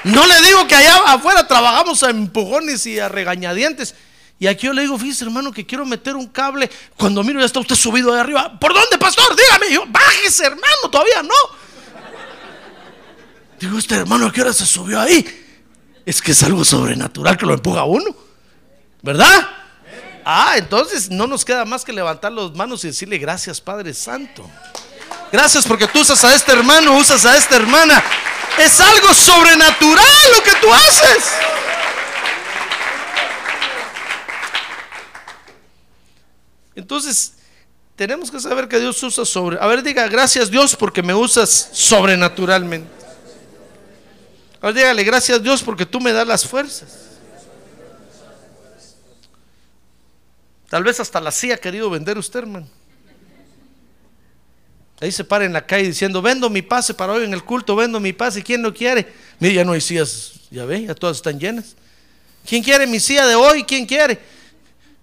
No le digo que allá afuera trabajamos a empujones y a regañadientes. Y aquí yo le digo, fíjese hermano que quiero meter un cable. Cuando miro ya está usted subido ahí arriba. ¿Por dónde, pastor? Dígame. Yo, bájese hermano, todavía no. Digo, este hermano, ¿a qué hora se subió ahí? Es que es algo sobrenatural que lo empuja a uno. ¿Verdad? Ah, entonces no nos queda más que levantar las manos y decirle gracias Padre Santo. Gracias porque tú usas a este hermano, usas a esta hermana Es algo sobrenatural lo que tú haces. Entonces, tenemos que saber que Dios usa sobre. A ver, diga, gracias Dios porque me usas sobrenaturalmente. A ver, dígale, gracias Dios porque tú me das las fuerzas. Tal vez hasta la silla ha querido vender usted, hermano. Ahí se para en la calle diciendo, vendo mi pase para hoy en el culto, vendo mi pase, ¿quién no quiere? Mire, ya no hay sillas, ya ve, ya todas están llenas. ¿Quién quiere mi silla de hoy? ¿Quién quiere?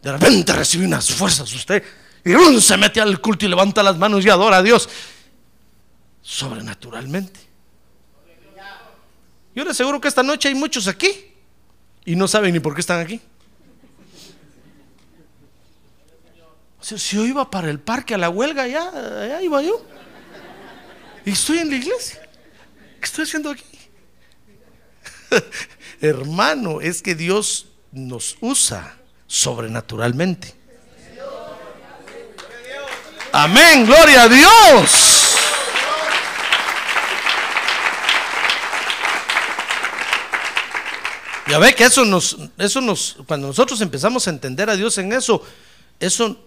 De repente recibe unas fuerzas usted y se mete al culto y levanta las manos y adora a Dios. Sobrenaturalmente. Yo le aseguro que esta noche hay muchos aquí y no saben ni por qué están aquí. Si yo iba para el parque a la huelga, ya, allá iba yo. Y estoy en la iglesia. ¿Qué estoy haciendo aquí? Hermano, es que Dios nos usa sobrenaturalmente. Amén, gloria a Dios. Ya ve que eso nos, eso nos, cuando nosotros empezamos a entender a Dios en eso, eso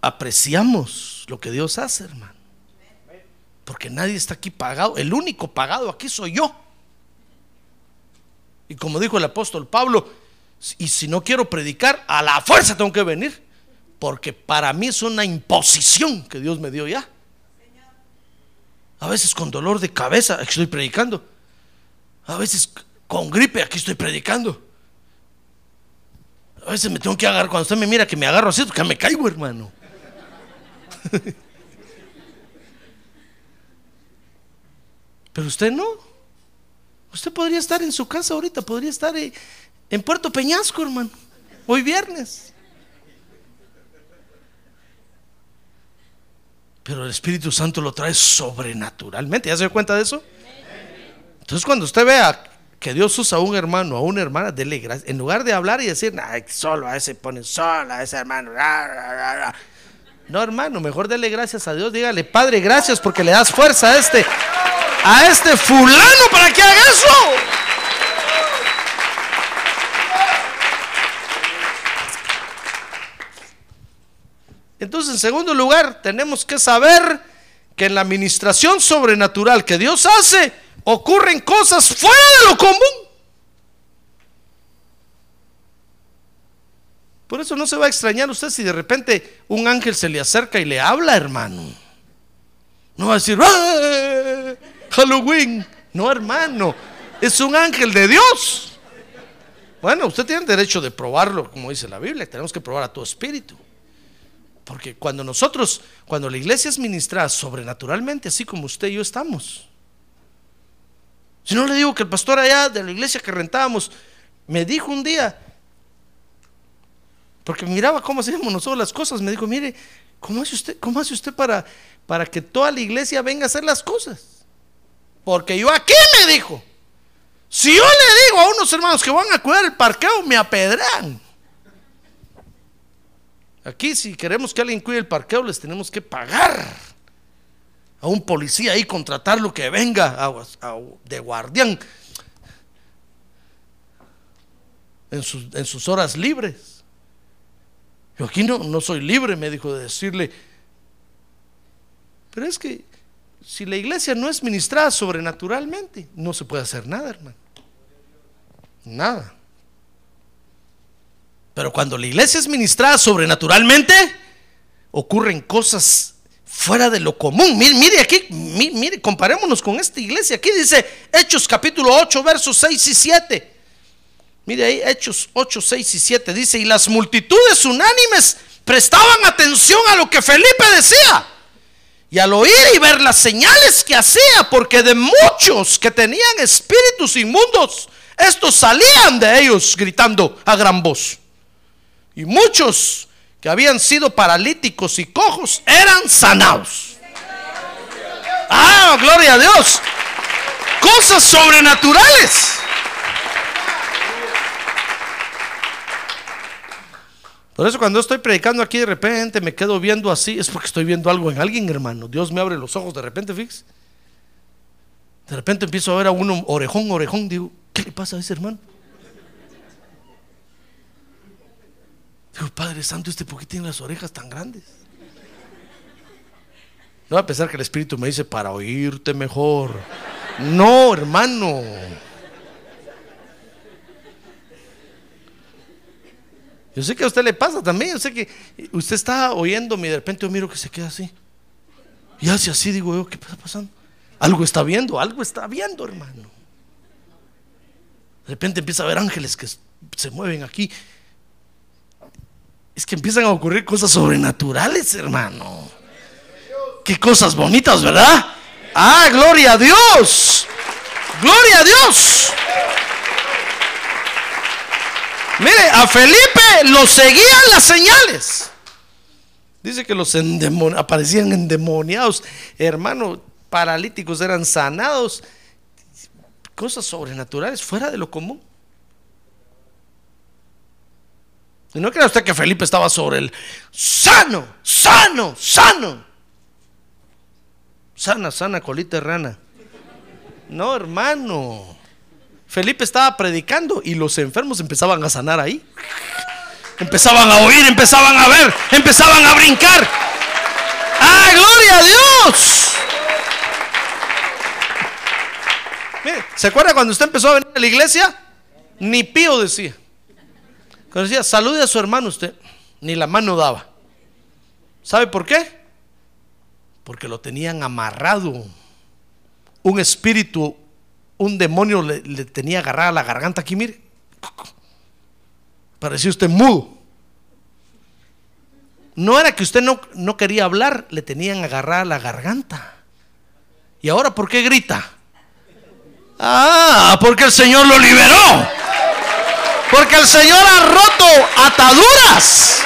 apreciamos lo que Dios hace, hermano. Porque nadie está aquí pagado. El único pagado aquí soy yo. Y como dijo el apóstol Pablo, y si no quiero predicar, a la fuerza tengo que venir. Porque para mí es una imposición que Dios me dio ya. A veces con dolor de cabeza, aquí estoy predicando. A veces con gripe, aquí estoy predicando. A veces me tengo que agarrar, cuando usted me mira que me agarro así, que me caigo, hermano. Pero usted no. Usted podría estar en su casa ahorita, podría estar en Puerto Peñasco, hermano. Hoy viernes. Pero el Espíritu Santo lo trae sobrenaturalmente. ¿Ya se da cuenta de eso? Entonces cuando usted vea que Dios usa a un hermano, a una hermana, dele gracias. En lugar de hablar y decir, solo a ese pone solo a ese hermano. No, hermano, mejor dele gracias a Dios. Dígale, Padre, gracias porque le das fuerza a este, a este fulano para que haga eso. Entonces, en segundo lugar, tenemos que saber que en la administración sobrenatural que Dios hace, ocurren cosas fuera de lo común. Por eso no se va a extrañar usted si de repente un ángel se le acerca y le habla, hermano. No va a decir, ¡Ah! Halloween. No, hermano, es un ángel de Dios. Bueno, usted tiene derecho de probarlo, como dice la Biblia. Tenemos que probar a tu espíritu. Porque cuando nosotros, cuando la iglesia es ministrada sobrenaturalmente, así como usted y yo estamos, si no le digo que el pastor allá de la iglesia que rentábamos me dijo un día, porque miraba cómo hacíamos nosotros las cosas, me dijo, mire, ¿cómo hace usted, cómo hace usted para, para que toda la iglesia venga a hacer las cosas? Porque yo aquí me dijo, si yo le digo a unos hermanos que van a cuidar el parqueo, me apedrean. Aquí si queremos que alguien cuide el parqueo, les tenemos que pagar a un policía ahí, contratarlo que venga de guardián en sus, en sus horas libres. Yo aquí no, no soy libre, me dijo, de decirle. Pero es que si la iglesia no es ministrada sobrenaturalmente, no se puede hacer nada, hermano. Nada. Pero cuando la iglesia es ministrada sobrenaturalmente, ocurren cosas fuera de lo común. Mire, mire aquí, mire, comparémonos con esta iglesia. Aquí dice Hechos capítulo 8, versos 6 y 7. Mire ahí, Hechos 8, 6 y 7. Dice, y las multitudes unánimes prestaban atención a lo que Felipe decía. Y al oír y ver las señales que hacía, porque de muchos que tenían espíritus inmundos, estos salían de ellos gritando a gran voz. Y muchos que habían sido paralíticos y cojos eran sanados. Ah, gloria a Dios. Cosas sobrenaturales. Por eso cuando estoy predicando aquí de repente me quedo viendo así, es porque estoy viendo algo en alguien, hermano. Dios me abre los ojos de repente, fíjese. De repente empiezo a ver a uno orejón, orejón. Digo, ¿qué le pasa a ese hermano? Padre Santo, este por qué tiene las orejas tan grandes. No va a pensar que el Espíritu me dice para oírte mejor. No, hermano. Yo sé que a usted le pasa también. Yo sé que usted está oyéndome y de repente yo miro que se queda así. Y hace así, digo yo, ¿qué está pasando? Algo está viendo, algo está viendo, hermano. De repente empieza a ver ángeles que se mueven aquí. Es que empiezan a ocurrir cosas sobrenaturales, hermano. Qué cosas bonitas, ¿verdad? Ah, gloria a Dios. Gloria a Dios. Mire, a Felipe lo seguían las señales. Dice que los aparecían endemoniados. Hermano, paralíticos eran sanados. Cosas sobrenaturales, fuera de lo común. Y no crea usted que Felipe estaba sobre el sano, sano, sano. Sana, sana, colita rana. No, hermano. Felipe estaba predicando y los enfermos empezaban a sanar ahí. Empezaban a oír, empezaban a ver, empezaban a brincar. ¡Ah, gloria a Dios! Mire, ¿se acuerda cuando usted empezó a venir a la iglesia? Ni pío decía. Cuando decía, salude a su hermano usted, ni la mano daba. ¿Sabe por qué? Porque lo tenían amarrado. Un espíritu, un demonio le, tenía agarrada la garganta aquí, mire. Parecía usted mudo. No era que usted no, no quería hablar, le tenían agarrada la garganta. ¿Y ahora por qué grita? Ah, porque el Señor lo liberó. Porque el Señor ha roto ataduras.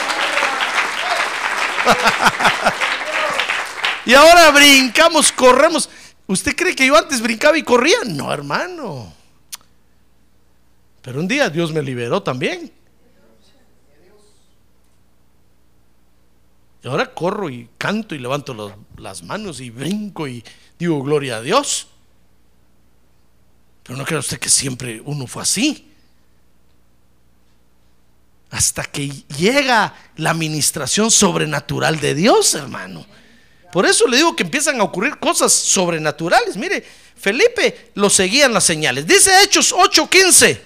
y ahora brincamos, corremos. ¿Usted cree que yo antes brincaba y corría? No, hermano. Pero un día Dios me liberó también. Y ahora corro y canto y levanto las manos y brinco y digo gloria a Dios. Pero no cree usted que siempre uno fue así hasta que llega la administración sobrenatural de Dios, hermano. Por eso le digo que empiezan a ocurrir cosas sobrenaturales. Mire, Felipe lo seguían las señales. Dice Hechos 8:15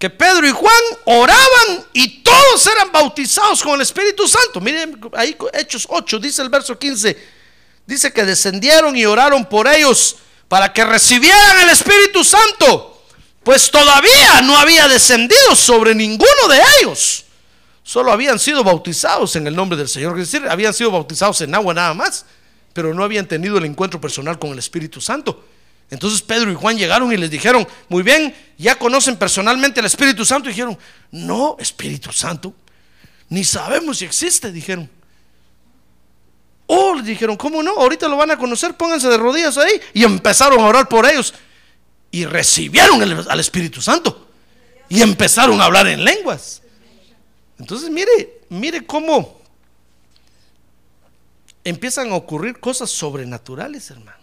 que Pedro y Juan oraban y todos eran bautizados con el Espíritu Santo. Miren, ahí Hechos 8 dice el verso 15. Dice que descendieron y oraron por ellos para que recibieran el Espíritu Santo pues todavía no había descendido sobre ninguno de ellos. Solo habían sido bautizados en el nombre del Señor. Es decir, habían sido bautizados en agua nada más, pero no habían tenido el encuentro personal con el Espíritu Santo. Entonces Pedro y Juan llegaron y les dijeron, muy bien, ya conocen personalmente al Espíritu Santo. Y dijeron, no, Espíritu Santo, ni sabemos si existe, dijeron. Oh, les dijeron, ¿cómo no? Ahorita lo van a conocer, pónganse de rodillas ahí. Y empezaron a orar por ellos y recibieron al Espíritu Santo y empezaron a hablar en lenguas. Entonces, mire, mire cómo empiezan a ocurrir cosas sobrenaturales, hermano.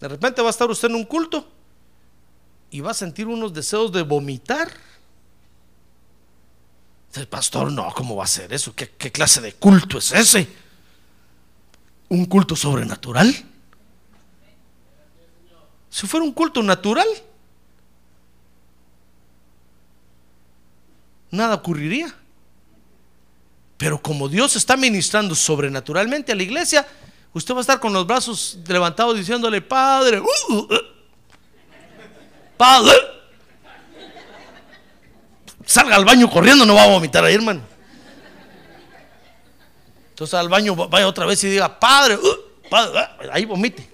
De repente va a estar usted en un culto y va a sentir unos deseos de vomitar. El pastor, no, ¿cómo va a ser eso? ¿Qué, qué clase de culto es ese? ¿Un culto sobrenatural? Si fuera un culto natural, nada ocurriría. Pero como Dios está ministrando sobrenaturalmente a la iglesia, usted va a estar con los brazos levantados diciéndole, Padre, uh, uh, uh". Padre, salga al baño corriendo, no va a vomitar ahí, hermano. Entonces al baño vaya otra vez y diga, Padre, padre ahí vomite.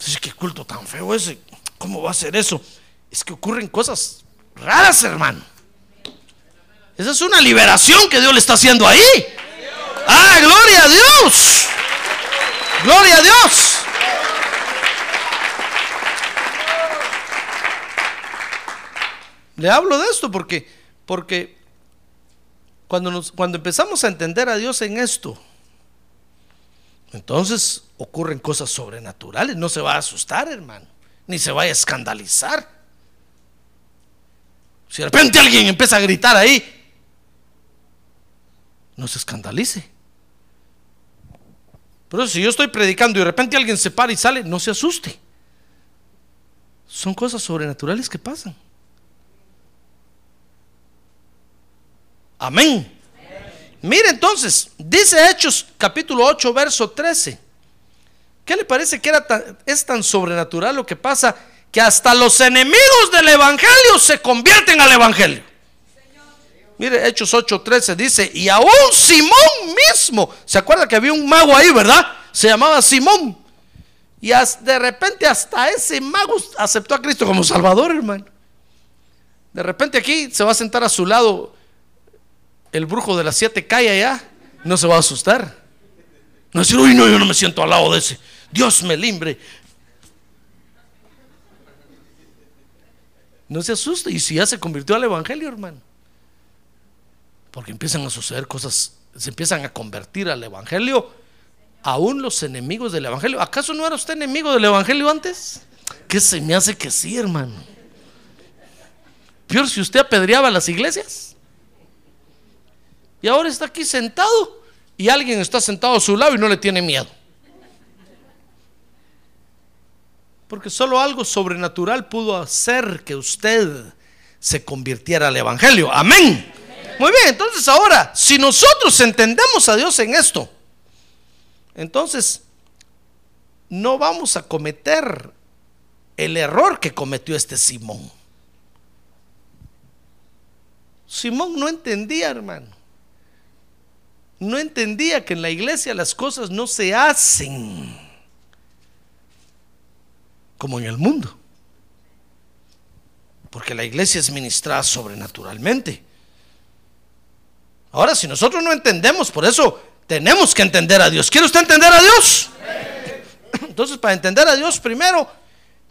Entonces, qué culto tan feo ese. ¿Cómo va a ser eso? Es que ocurren cosas raras, hermano. Esa es una liberación que Dios le está haciendo ahí. Ah, gloria a Dios. Gloria a Dios. Le hablo de esto porque, porque cuando, nos, cuando empezamos a entender a Dios en esto, Entonces ocurren cosas sobrenaturales. No se va a asustar, hermano. Ni se vaya a escandalizar. Si de repente alguien empieza a gritar ahí, no se escandalice. Pero si yo estoy predicando y de repente alguien se para y sale, no se asuste. Son cosas sobrenaturales que pasan. Amén. Mire entonces, dice Hechos capítulo 8, verso 13. ¿Qué le parece que es tan sobrenatural lo que pasa que hasta los enemigos del Evangelio se convierten al Evangelio? Mire, Hechos 8:13 dice, y aún Simón mismo, ¿se acuerda que había un mago ahí, verdad? Se llamaba Simón. Y de repente hasta ese mago aceptó a Cristo como Salvador, hermano. De repente aquí se va a sentar a su lado el brujo de las siete calles allá, no se va a asustar. No decir, uy, no, yo no me siento al lado de ese. Dios me limbre. No se asuste. Y si ya se convirtió al Evangelio, hermano. Porque empiezan a suceder cosas, se empiezan a convertir al Evangelio, aún los enemigos del Evangelio. ¿Acaso no era usted enemigo del Evangelio antes? Que se me hace que sí, hermano. Peor si usted apedreaba las iglesias. Y ahora está aquí sentado y alguien está sentado a su lado y no le tiene miedo. Porque solo algo sobrenatural pudo hacer que usted se convirtiera al Evangelio. Amén. Muy bien, entonces ahora, si nosotros entendemos a Dios en esto, entonces no vamos a cometer el error que cometió este Simón. Simón no entendía, hermano. No entendía que en la iglesia las cosas no se hacen como en el mundo. Porque la iglesia es ministrada sobrenaturalmente. Ahora, si nosotros no entendemos, por eso tenemos que entender a Dios. ¿Quiere usted entender a Dios? Entonces, para entender a Dios, primero,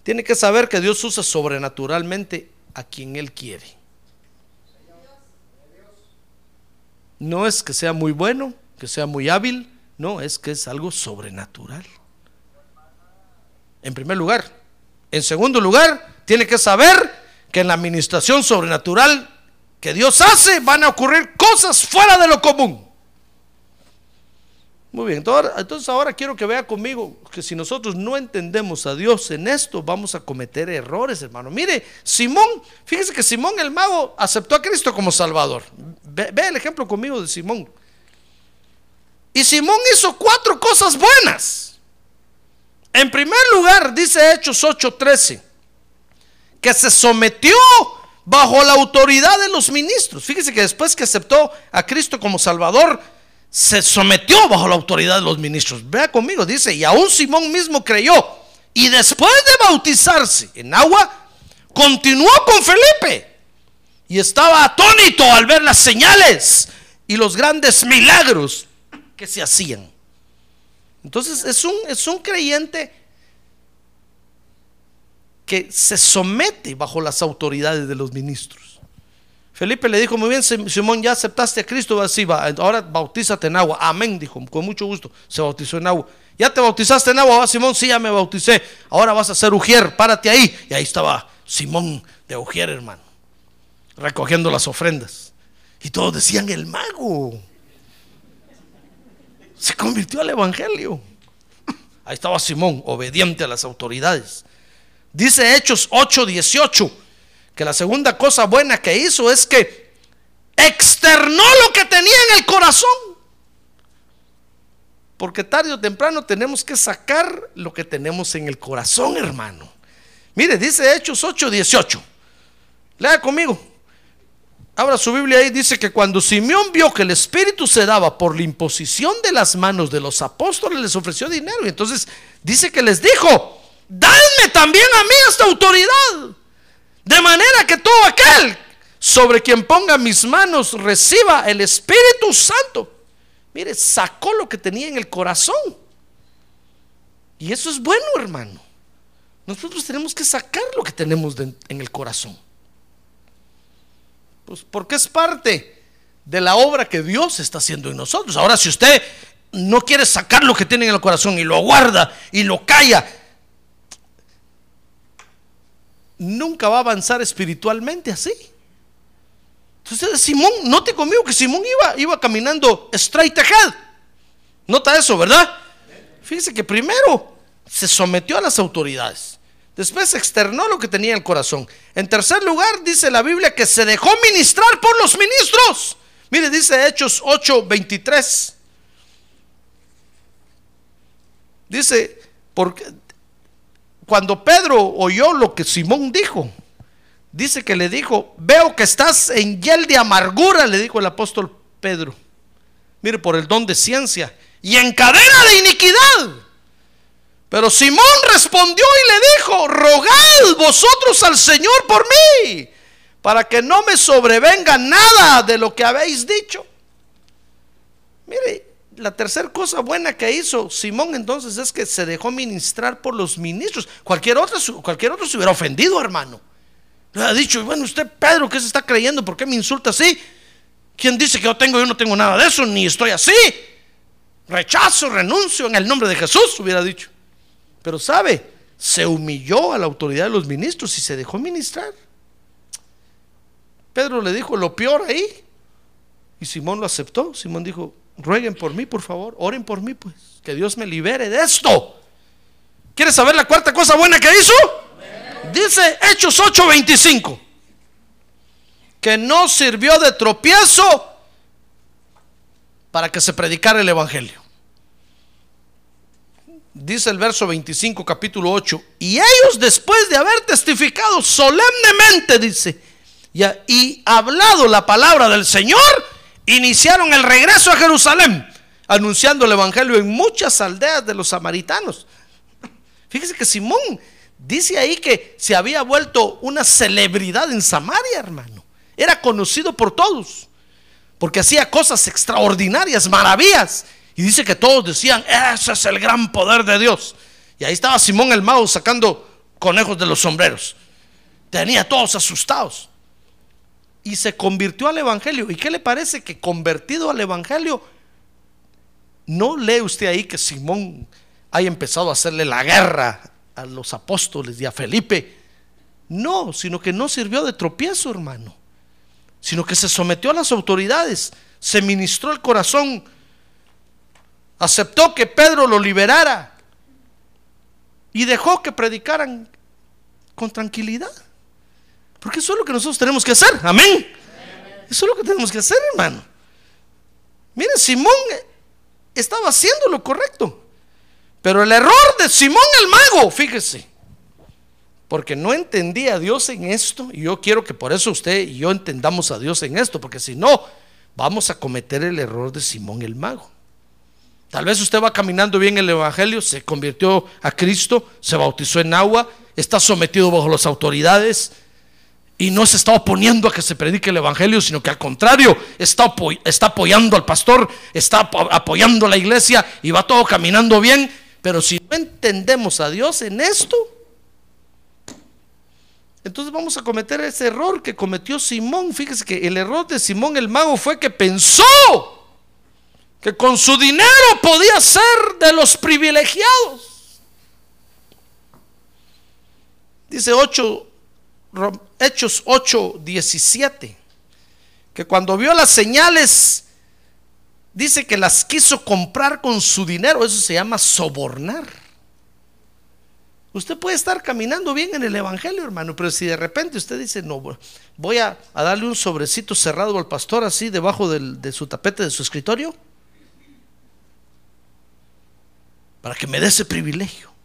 tiene que saber que Dios usa sobrenaturalmente a quien Él quiere. No es que sea muy bueno, que sea muy hábil, no, es que es algo sobrenatural. En primer lugar. En segundo lugar, tiene que saber que en la administración sobrenatural que Dios hace, van a ocurrir cosas fuera de lo común. Muy bien, entonces ahora quiero que vea conmigo que si nosotros no entendemos a Dios en esto, vamos a cometer errores, hermano. Mire, Simón, fíjese que Simón el mago aceptó a Cristo como Salvador. Ve, el ejemplo conmigo de Simón. Y Simón hizo cuatro cosas buenas. En primer lugar, dice Hechos 8:13, que se sometió bajo la autoridad de los ministros. Fíjese que después que aceptó a Cristo como Salvador, se sometió bajo la autoridad de los ministros. Vea conmigo, dice, y aún Simón mismo creyó. Y después de bautizarse en agua, continuó con Felipe. Y estaba atónito al ver las señales y los grandes milagros que se hacían. Entonces es un, es un creyente que se somete bajo las autoridades de los ministros. Felipe le dijo, muy bien, Simón, ya aceptaste a Cristo, así va, ahora bautízate en agua. Amén, dijo, con mucho gusto, se bautizó en agua. Ya te bautizaste en agua, Simón, sí, ya me bauticé, ahora vas a ser Ujier, párate ahí. Y ahí estaba Simón de Ujier, hermano, recogiendo las ofrendas. Y todos decían, el mago se convirtió al Evangelio. Ahí estaba Simón, obediente a las autoridades. Dice Hechos 8:18 que la segunda cosa buena que hizo es que externó lo que tenía en el corazón. Porque tarde o temprano tenemos que sacar lo que tenemos en el corazón, hermano. Mire, dice Hechos 8:18. Lea conmigo. Abra su Biblia ahí, dice que cuando Simeón vio que el Espíritu se daba por la imposición de las manos de los apóstoles, les ofreció dinero. Y entonces dice que les dijo, dadme también a mí esta autoridad. De manera que todo aquel sobre quien ponga mis manos reciba el Espíritu Santo. Mire, sacó lo que tenía en el corazón. Y eso es bueno, hermano. Nosotros tenemos que sacar lo que tenemos en el corazón. Pues porque es parte de la obra que Dios está haciendo en nosotros. Ahora, si usted no quiere sacar lo que tiene en el corazón y lo guarda y lo calla, nunca va a avanzar espiritualmente así. Entonces Simón, note conmigo que Simón iba, iba caminando straight ahead. Nota eso, ¿verdad? Fíjese que primero se sometió a las autoridades. Después externó lo que tenía en el corazón. En tercer lugar, dice la Biblia que se dejó ministrar por los ministros. Mire, dice Hechos 8:23. Dice, porque cuando Pedro oyó lo que Simón dijo, dice que le dijo, veo que estás en hiel de amargura, le dijo el apóstol Pedro. Mire, por el don de ciencia y en cadena de iniquidad. Pero Simón respondió y le dijo, rogad vosotros al Señor por mí, para que no me sobrevenga nada de lo que habéis dicho. Mire, la tercera cosa buena que hizo Simón entonces es que se dejó ministrar por los ministros. Cualquier otro, cualquier otro se hubiera ofendido, hermano. Le ha dicho, bueno, usted Pedro, ¿qué se está creyendo? ¿Por qué me insulta así? ¿Quién dice que yo tengo? Yo no tengo nada de eso, ni estoy así. Rechazo, renuncio en el nombre de Jesús, hubiera dicho. Pero sabe, se humilló a la autoridad de los ministros y se dejó ministrar. Pedro le dijo lo peor ahí. Y Simón lo aceptó. Simón dijo, rueguen por mí, por favor, oren por mí, pues, que Dios me libere de esto. ¿Quieres saber la cuarta cosa buena que hizo? Dice Hechos 8:25, que no sirvió de tropiezo para que se predicara el Evangelio. Dice el verso 25, capítulo 8, y ellos después de haber testificado solemnemente, dice, y, hablado la palabra del Señor, iniciaron el regreso a Jerusalén, anunciando el Evangelio en muchas aldeas de los samaritanos. Fíjese que Simón dice ahí que se había vuelto una celebridad en Samaria, hermano. Era conocido por todos, porque hacía cosas extraordinarias, maravillas. Y dice que todos decían, ese es el gran poder de Dios. Y ahí estaba Simón el mago sacando conejos de los sombreros. Tenía todos asustados y se convirtió al Evangelio. ¿Y qué le parece que convertido al Evangelio, no lee usted ahí que Simón haya empezado a hacerle la guerra a los apóstoles y a Felipe? No, sino que no sirvió de tropiezo, hermano, sino que se sometió a las autoridades, se ministró el corazón, aceptó que Pedro lo liberara y dejó que predicaran con tranquilidad. Porque eso es lo que nosotros tenemos que hacer. Amén. Eso es lo que tenemos que hacer, hermano. Mire, Simón estaba haciendo lo correcto. Pero el error de Simón el mago, fíjese, porque no entendía a Dios en esto, y yo quiero que por eso usted y yo entendamos a Dios en esto, porque si no, vamos a cometer el error de Simón el mago. Tal vez usted va caminando bien el Evangelio, se convirtió a Cristo, se bautizó en agua, está sometido bajo las autoridades, y no se está oponiendo a que se predique el Evangelio, sino que al contrario, está, apoyando al pastor, está apoyando a la iglesia y va todo caminando bien. Pero si no entendemos a Dios en esto, entonces vamos a cometer ese error que cometió Simón. Fíjese que el error de Simón el mago fue que pensó que con su dinero podía ser de los privilegiados. Dice 8 Hechos 8, 17, que cuando vio las señales, dice que las quiso comprar con su dinero, eso se llama sobornar. Usted puede estar caminando bien en el Evangelio, hermano, pero si de repente usted dice, no, voy a, darle un sobrecito cerrado al pastor así debajo de su tapete de su escritorio, para que me dé ese privilegio.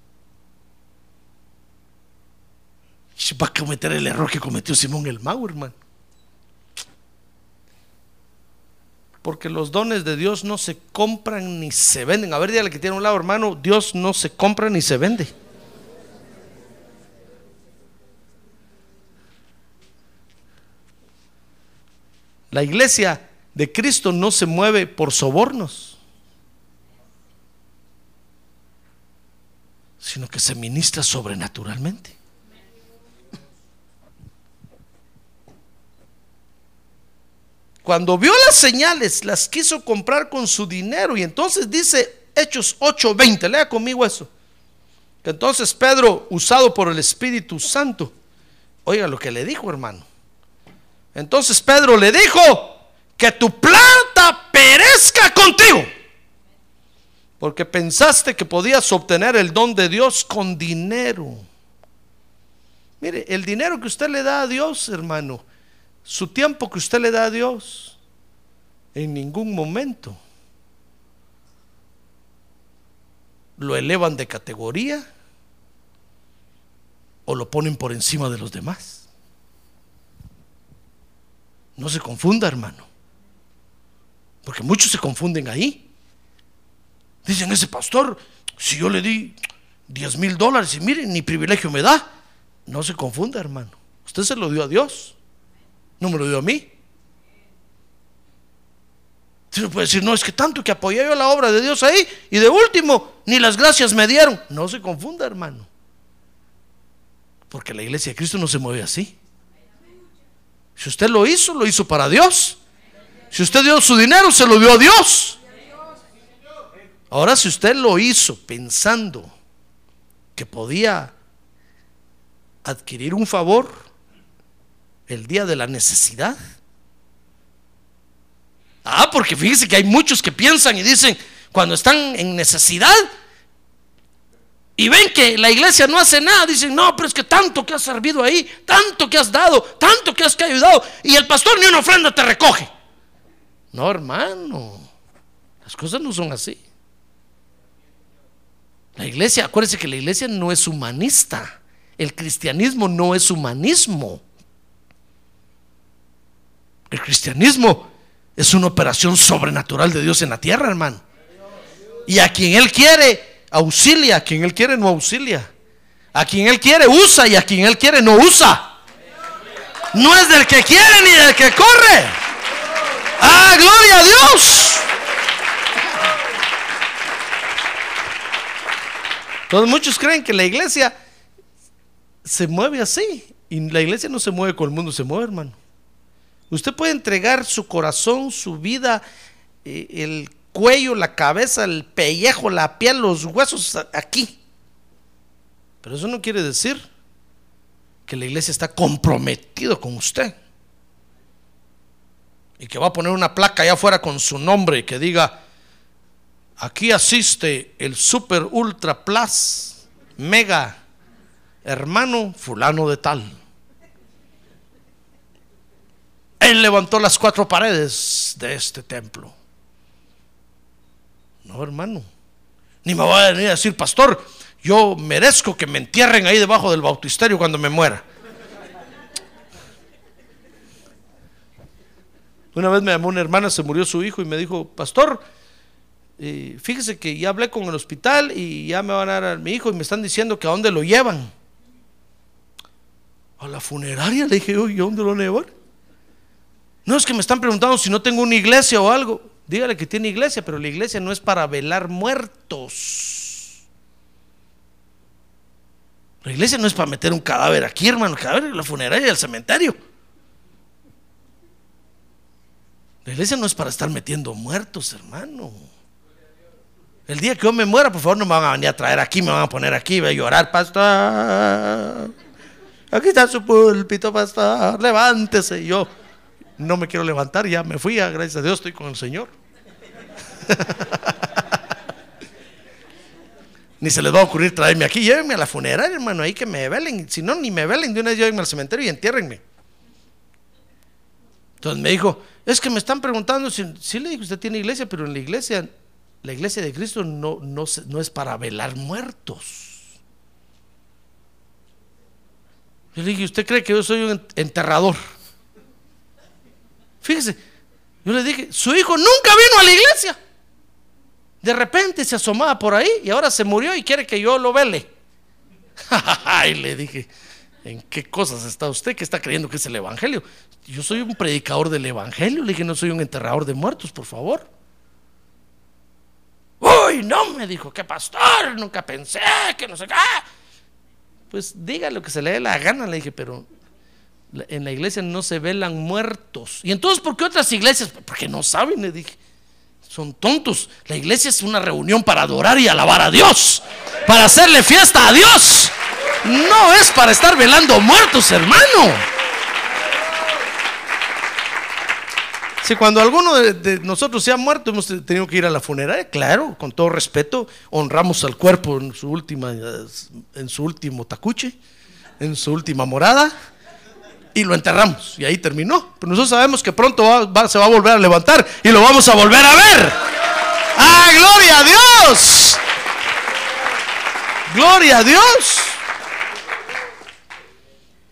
Va a cometer el error que cometió Simón el Mago, hermano. Porque los dones de Dios no se compran ni se venden. A ver, dígale que tiene un lado, hermano, Dios no se compra ni se vende. La iglesia de Cristo no se mueve por sobornos, sino que se ministra sobrenaturalmente. Cuando vio las señales, las quiso comprar con su dinero. Y entonces dice Hechos 8:20, lea conmigo eso. Que entonces Pedro, usado por el Espíritu Santo, oiga lo que le dijo, hermano. Entonces Pedro le dijo, que tu plata perezca contigo. Porque pensaste que podías obtener el don de Dios con dinero. Mire, el dinero que usted le da a Dios, hermano, su tiempo que usted le da a Dios, en ningún momento lo elevan de categoría o lo ponen por encima de los demás. No se confunda, hermano. Porque muchos se confunden ahí. Dicen, ese pastor, si yo le di 10 mil dólares y miren, ni privilegio me da. No se confunda, hermano. Usted se lo dio a Dios. No me lo dio a mí. Usted puede decir, no, es que tanto que apoyé yo la obra de Dios ahí y de último, ni las gracias me dieron. No se confunda, hermano. Porque la iglesia de Cristo no se mueve así. Si usted lo hizo, lo hizo para Dios. Si usted dio su dinero, se lo dio a Dios. Ahora, si usted lo hizo pensando que podía adquirir un favor el día de la necesidad. Ah, porque fíjese que hay muchos que piensan y dicen, cuando están en necesidad y ven que la iglesia no hace nada, dicen, no, pero es que tanto que has servido ahí, tanto que has dado, tanto que has ayudado, y el pastor ni una ofrenda te recoge. No, hermano, las cosas no son así. La iglesia, acuérdese que la iglesia no es humanista. El cristianismo no es humanismo. El cristianismo es una operación sobrenatural de Dios en la tierra, hermano. Y a quien Él quiere, auxilia. A quien Él quiere, no auxilia. A quien Él quiere, usa. Y a quien Él quiere, no usa. No es del que quiere ni del que corre. Ah, gloria a Dios. Entonces muchos creen que la iglesia se mueve así. Y la iglesia no se mueve con el mundo, se mueve, hermano. Usted puede entregar su corazón, su vida, eh, el cuello, la cabeza, el pellejo, la piel, los huesos aquí. Pero eso no quiere decir que la iglesia está comprometido con usted. Y que va a poner una placa allá afuera con su nombre que diga, aquí asiste el super ultra plus mega hermano fulano de tal. Él levantó las cuatro paredes de este templo. No, hermano. Ni me voy a venir a decir, pastor, yo merezco que me entierren ahí debajo del bautisterio cuando me muera. Una vez me llamó una hermana, se murió su hijo y me dijo, pastor, eh, fíjese que ya hablé con el hospital y ya me van a dar a mi hijo y me están diciendo que a dónde lo llevan. A la funeraria, le dije, oye, ¿a dónde lo van a llevar? No es que me están preguntando si no tengo una iglesia o algo. Dígale que tiene iglesia, pero la iglesia no es para velar muertos. La iglesia no es para meter un cadáver aquí, hermano, el cadáver en la funeraria del cementerio. La iglesia no es para estar metiendo muertos, hermano. El día que yo me muera, por favor, no me van a venir a traer aquí, me van a poner aquí, voy a llorar, pastor. Aquí está su púlpito, pastor. Levántese. Yo no me quiero levantar, ya me fui, gracias a Dios estoy con el Señor. ni se les va a ocurrir traerme aquí, llévenme a la funeraria, hermano, ahí que me velen. Si no, ni me velen, de una vez llévenme al cementerio y entiérrenme. Entonces me dijo, es que me están preguntando si, si le digo, usted tiene iglesia, pero en la iglesia, la iglesia de Cristo no, no, no es para velar muertos. Yo le dije, ¿usted cree que yo soy un enterrador? Fíjese, yo le dije, su hijo nunca vino a la iglesia. De repente se asomaba por ahí y ahora se murió y quiere que yo lo vele. y le dije, ¿en qué cosas está usted que está creyendo que es el Evangelio? Yo soy un predicador del Evangelio, le dije, no soy un enterrador de muertos, por favor. Uy, no, me dijo, qué pastor, nunca pensé que no sé qué. Pues diga lo que se le dé la gana, le dije, pero En la iglesia no se velan muertos. ¿Y entonces por qué otras iglesias? Porque no saben, le dije. Son tontos. La iglesia es una reunión para adorar y alabar a Dios. Para hacerle fiesta a Dios. No es para estar velando muertos, hermano. Si cuando alguno de, nosotros se ha muerto, hemos tenido que ir a la funeraria, claro, con todo respeto, honramos al cuerpo en su última, en su último tacuche, en su última morada, y lo enterramos. Y ahí terminó. Pero nosotros sabemos que pronto se va a volver a levantar y lo vamos a volver a ver. ¡Ah, gloria a Dios! ¡Gloria a Dios!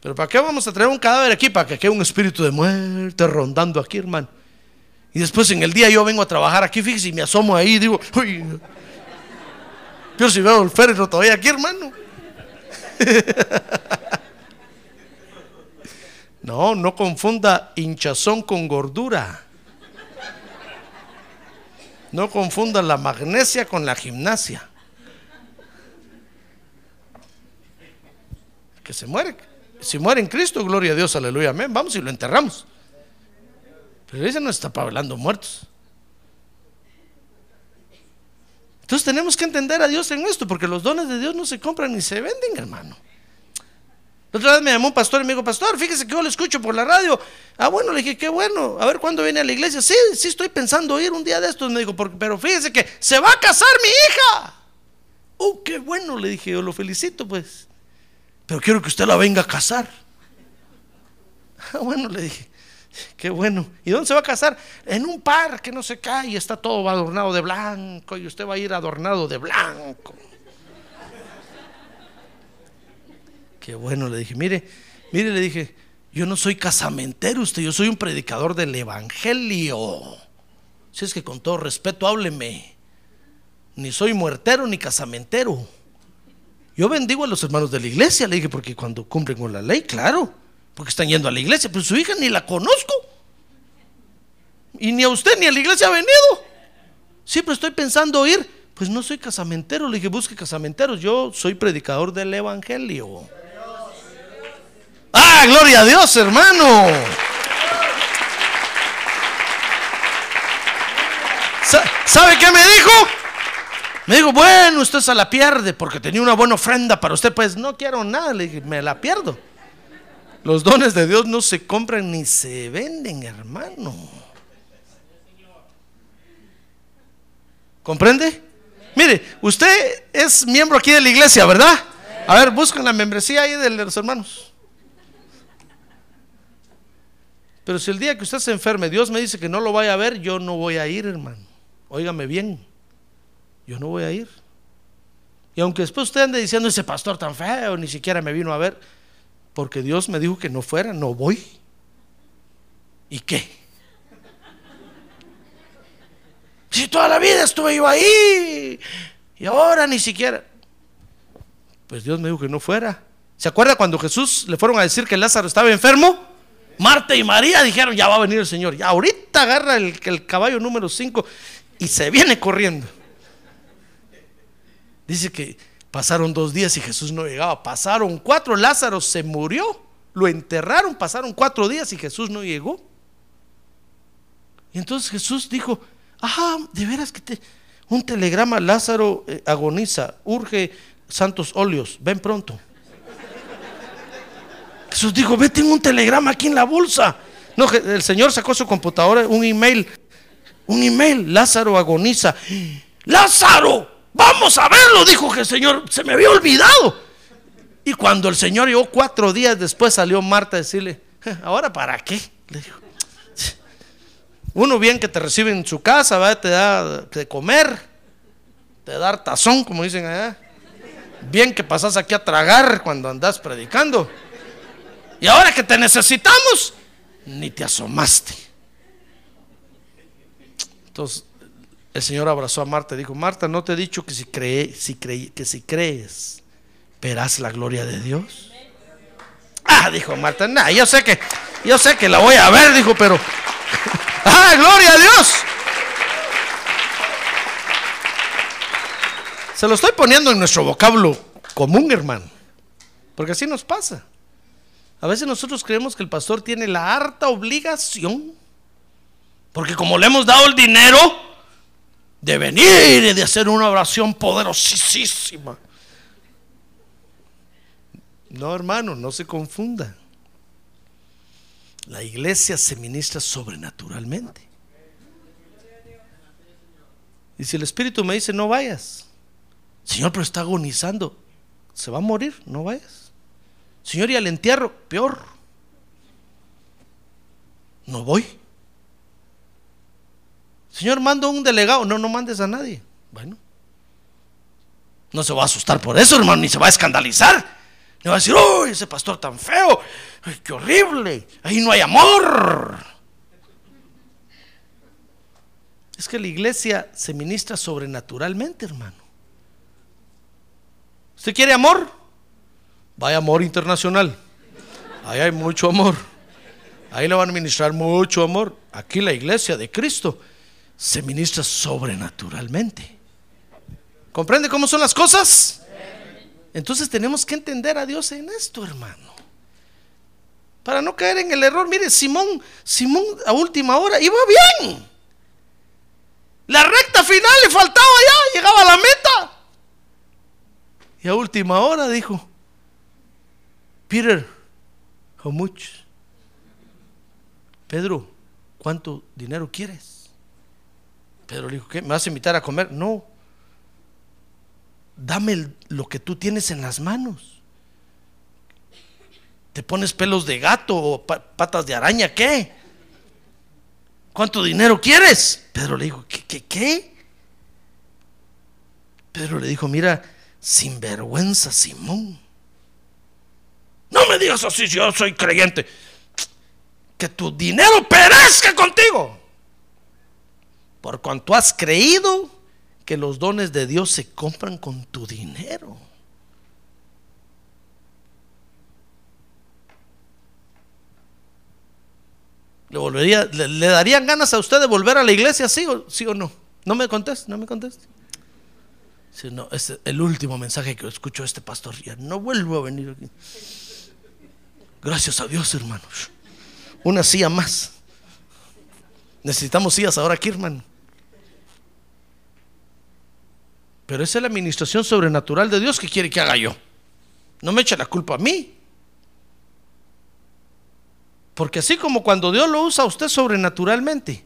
Pero ¿para qué vamos a traer un cadáver aquí? Para que quede un espíritu de muerte rondando aquí, hermano. Y después en el día yo vengo a trabajar aquí, fíjese, y me asomo ahí y digo, uy, yo si veo el féretro todavía aquí, hermano. No, no confunda hinchazón con gordura. No confunda la magnesia con la gimnasia. Que se muere. Si muere en Cristo, gloria a Dios, aleluya, amén. Vamos y lo enterramos. Pero ese no está hablando muertos. Entonces tenemos que entender a Dios en esto, porque los dones de Dios no se compran ni se venden, hermano. La otra vez me llamó un pastor y me dijo, pastor, fíjese que yo lo escucho por la radio. Ah, bueno, le dije, qué bueno. A ver cuándo viene a la iglesia. Sí, sí estoy pensando ir un día de estos. Me dijo, "Porque- pero fíjese que se va a casar mi hija. Oh, qué bueno, le dije, yo lo felicito, pues. Pero quiero que usted la venga a casar. Ah, bueno, le dije, qué bueno. ¿Y dónde se va a casar? En un parque, no sé qué, y está todo adornado de blanco, y usted va a ir adornado de blanco. Qué bueno, le dije, mire, mire, le dije, yo no soy casamentero usted, yo soy un predicador del Evangelio. Si es que con todo respeto, hábleme. Ni soy muertero ni casamentero. Yo bendigo a los hermanos de la iglesia, le dije, porque cuando cumplen con la ley, claro, porque están yendo a la iglesia, pero su hija ni la conozco. Y ni a usted ni a la iglesia ha venido. Sí, pero estoy pensando ir. Pues no soy casamentero, le dije, busque casamenteros. Yo soy predicador del Evangelio. Ah, gloria a Dios, hermano. Sa- ¿Sabe qué me dijo? Me dijo, bueno, usted se la pierde porque tenía una buena ofrenda para usted. Pues no quiero nada, le dije, me la pierdo. Los dones de Dios no se compran ni se venden, hermano. ¿Comprende? Mire, usted es miembro aquí de la iglesia, ¿verdad? A ver, busquen la membresía ahí de los hermanos. Pero si el día que usted se enferme, Dios me dice que no lo vaya a ver, yo no voy a ir, hermano. Óigame bien, yo no voy a ir. Y aunque después usted ande diciendo ese pastor tan feo, ni siquiera me vino a ver, porque Dios me dijo que no fuera, no voy. ¿Y qué? Si toda la vida estuve yo ahí y ahora ni siquiera. Pues Dios me dijo que no fuera. ¿Se acuerda cuando Jesús le fueron a decir que Lázaro estaba enfermo? Marta y María dijeron, ya va a venir el Señor. Ya ahorita agarra el, el caballo número 5 y se viene corriendo. Dice que pasaron dos días y Jesús no llegaba. Pasaron cuatro, Lázaro se murió. Lo enterraron, pasaron cuatro días y Jesús no llegó. Y entonces Jesús dijo, ah, de veras que te... Un telegrama, Lázaro eh, agoniza, urge santos óleos, ven pronto. Jesús dijo, ve, tengo un telegrama aquí en la bolsa. No, el Señor sacó su computadora, un email, un email, Lázaro agoniza. Lázaro, vamos a verlo, dijo que el Señor, se me había olvidado. Y cuando el Señor llegó cuatro días después, salió Marta a decirle, "Eh, ¿ahora para qué? Le dijo. Uno bien que te recibe en su casa, ¿verdad? te da de comer, te da tazón, como dicen allá. Bien que pasas aquí a tragar cuando andas predicando. Y ahora que te necesitamos, ni te asomaste. Entonces el Señor abrazó a Marta y dijo, Marta, ¿no te he dicho que si, cree, si que si crees, verás la gloria de Dios? Ah, dijo Marta, nah, yo sé que, yo sé que la voy a ver, dijo, pero, ah, gloria a Dios. Se lo estoy poniendo en nuestro vocablo común, hermano, porque así nos pasa. A veces nosotros creemos que el pastor tiene la harta obligación, porque como le hemos dado el dinero, de venir y de hacer una oración poderosísima. No, hermano, no se confunda. La iglesia se ministra sobrenaturalmente. Y si el Espíritu me dice, no vayas, Señor, pero está agonizando, se va a morir, no vayas. Señor, y al entierro, peor. No voy. Señor, mando un delegado. No, no mandes a nadie. Bueno. No se va a asustar por eso, hermano, ni se va a escandalizar. Le va a decir, uy, ese pastor tan feo, ay, qué horrible, ahí no hay amor. Es que la iglesia se ministra sobrenaturalmente, hermano. ¿Usted quiere amor? Vaya amor internacional. Ahí hay mucho amor. Ahí le van a ministrar mucho amor. Aquí la iglesia de Cristo se ministra sobrenaturalmente. ¿Comprende cómo son las cosas? Entonces tenemos que entender a Dios en esto, hermano. Para no caer en el error. Mire, Simón, Simón a última hora iba bien. La recta final le faltaba ya, llegaba a la meta. Y a última hora dijo, Peter, how much? Pedro, ¿cuánto dinero quieres? Pedro le dijo, ¿qué? ¿Me vas a invitar a comer? No, dame lo que tú tienes en las manos. ¿Te pones pelos de gato o patas de araña? ¿Qué? ¿Cuánto dinero quieres? Pedro le dijo, ¿qué, qué, qué? Pedro le dijo, mira, sinvergüenza Simón. No me digas así, yo soy creyente. Que tu dinero perezca contigo. Por cuanto has creído, que los dones de Dios se compran con tu dinero. ¿Le, volvería, le, darían ganas a usted de volver a la iglesia, sí o, sí o no? No me conteste, no me conteste. Si no, es el último mensaje que escucho a este pastor. Ya no vuelvo a venir aquí. Gracias a Dios, hermanos. Una silla más. Necesitamos sillas ahora aquí, hermano. Pero esa es la administración sobrenatural de Dios que quiere que haga yo. No me eche la culpa a mí. Porque así como cuando Dios lo usa a usted sobrenaturalmente,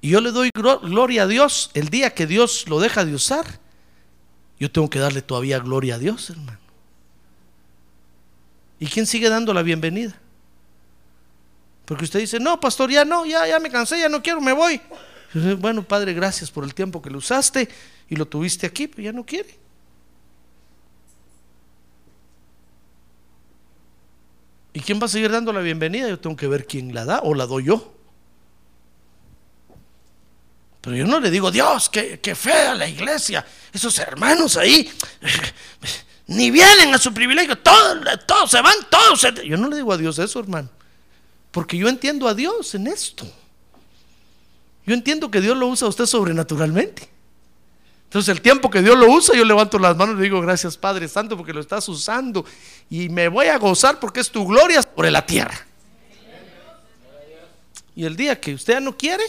y yo le doy gloria a Dios el día que Dios lo deja de usar, yo tengo que darle todavía gloria a Dios, hermano. ¿Y quién sigue dando la bienvenida? Porque usted dice, no, pastor, ya no, ya, ya me cansé, ya no quiero, me voy. Bueno, Padre, gracias por el tiempo que lo usaste y lo tuviste aquí, pero ya no quiere. ¿Y quién va a seguir dando la bienvenida? Yo tengo que ver quién la da o la doy yo. Pero yo no le digo, Dios, qué, qué fea la iglesia. Esos hermanos ahí ni vienen a su privilegio. Todos, todos se van, todos se... Yo no le digo a Dios eso, hermano. Porque yo entiendo a Dios en esto. Yo entiendo que Dios lo usa a usted sobrenaturalmente. Entonces el tiempo que Dios lo usa, yo levanto las manos y digo, gracias Padre Santo porque lo estás usando. Y me voy a gozar porque es tu gloria sobre la tierra. Y el día que usted no quiere,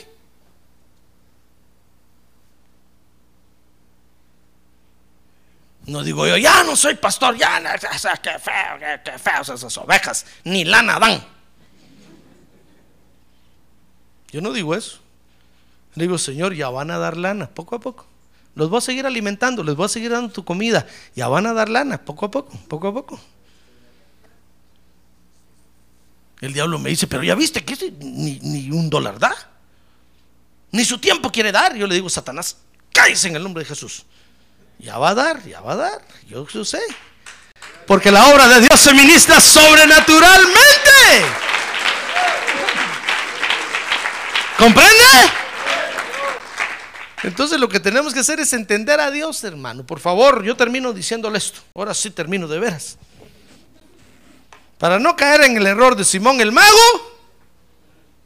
no digo yo, ya no soy pastor, ya, qué feo, qué, feos esas ovejas, ni lana dan. Yo no digo eso. Le digo, Señor, ya van a dar lana, poco a poco. Los voy a seguir alimentando, les voy a seguir dando tu comida. Ya van a dar lana, poco a poco, poco a poco. El diablo me dice, pero ya viste que ni, ni, un dólar da. Ni su tiempo quiere dar. Yo le digo, Satanás, cállese en el nombre de Jesús. Ya va a dar, ya va a dar. Yo, sé. Porque la obra de Dios se ministra sobrenaturalmente. ¿Comprende? Entonces lo que tenemos que hacer es entender a Dios, hermano. Por favor, yo termino diciéndole esto. Ahora sí termino de veras. Para no caer en el error de Simón el mago,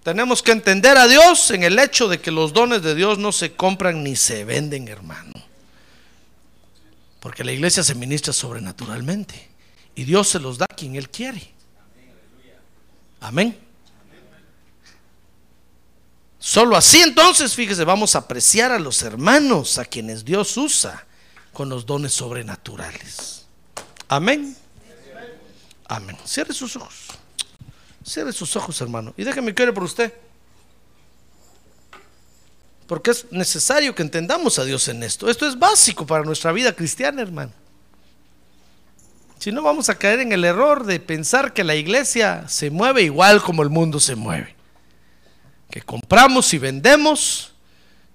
tenemos que entender a Dios en el hecho de que los dones de Dios no se compran ni se venden, hermano. Porque la iglesia se ministra sobrenaturalmente. Y Dios se los da a quien Él quiere. Amén. Solo así entonces, fíjese, vamos a apreciar a los hermanos a quienes Dios usa con los dones sobrenaturales. Amén. Amén. Cierre sus ojos. Cierre sus ojos, hermano. Y déjeme que ore por usted. Porque es necesario que entendamos a Dios en esto. Esto es básico para nuestra vida cristiana, hermano. Si no, vamos a caer en el error de pensar que la iglesia se mueve igual como el mundo se mueve. Que compramos y vendemos.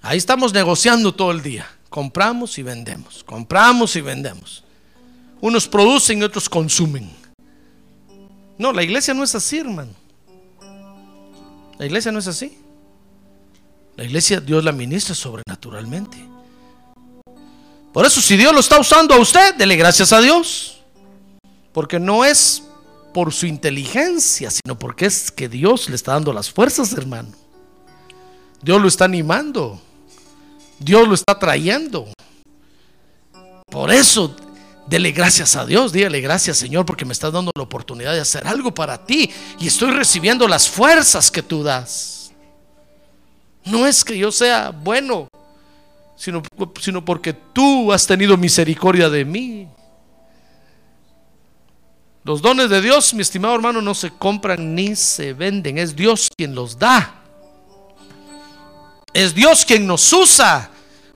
Ahí estamos negociando todo el día. Compramos y vendemos. Compramos y vendemos. Unos producen y otros consumen. No, la iglesia no es así, hermano. La iglesia no es así. La iglesia Dios la ministra sobrenaturalmente. Por eso si Dios lo está usando a usted, dele gracias a Dios. Porque no es por su inteligencia, sino porque es que Dios le está dando las fuerzas, hermano. Dios lo está animando. Dios lo está trayendo. Por eso, dele gracias a Dios. Dígale gracias, Señor, porque me estás dando la oportunidad de hacer algo para ti. Y estoy recibiendo las fuerzas que tú das. No es que yo sea bueno, sino, sino porque tú has tenido misericordia de mí. Los dones de Dios, mi estimado hermano, no se compran ni se venden. Es Dios quien los da. Es Dios quien nos usa.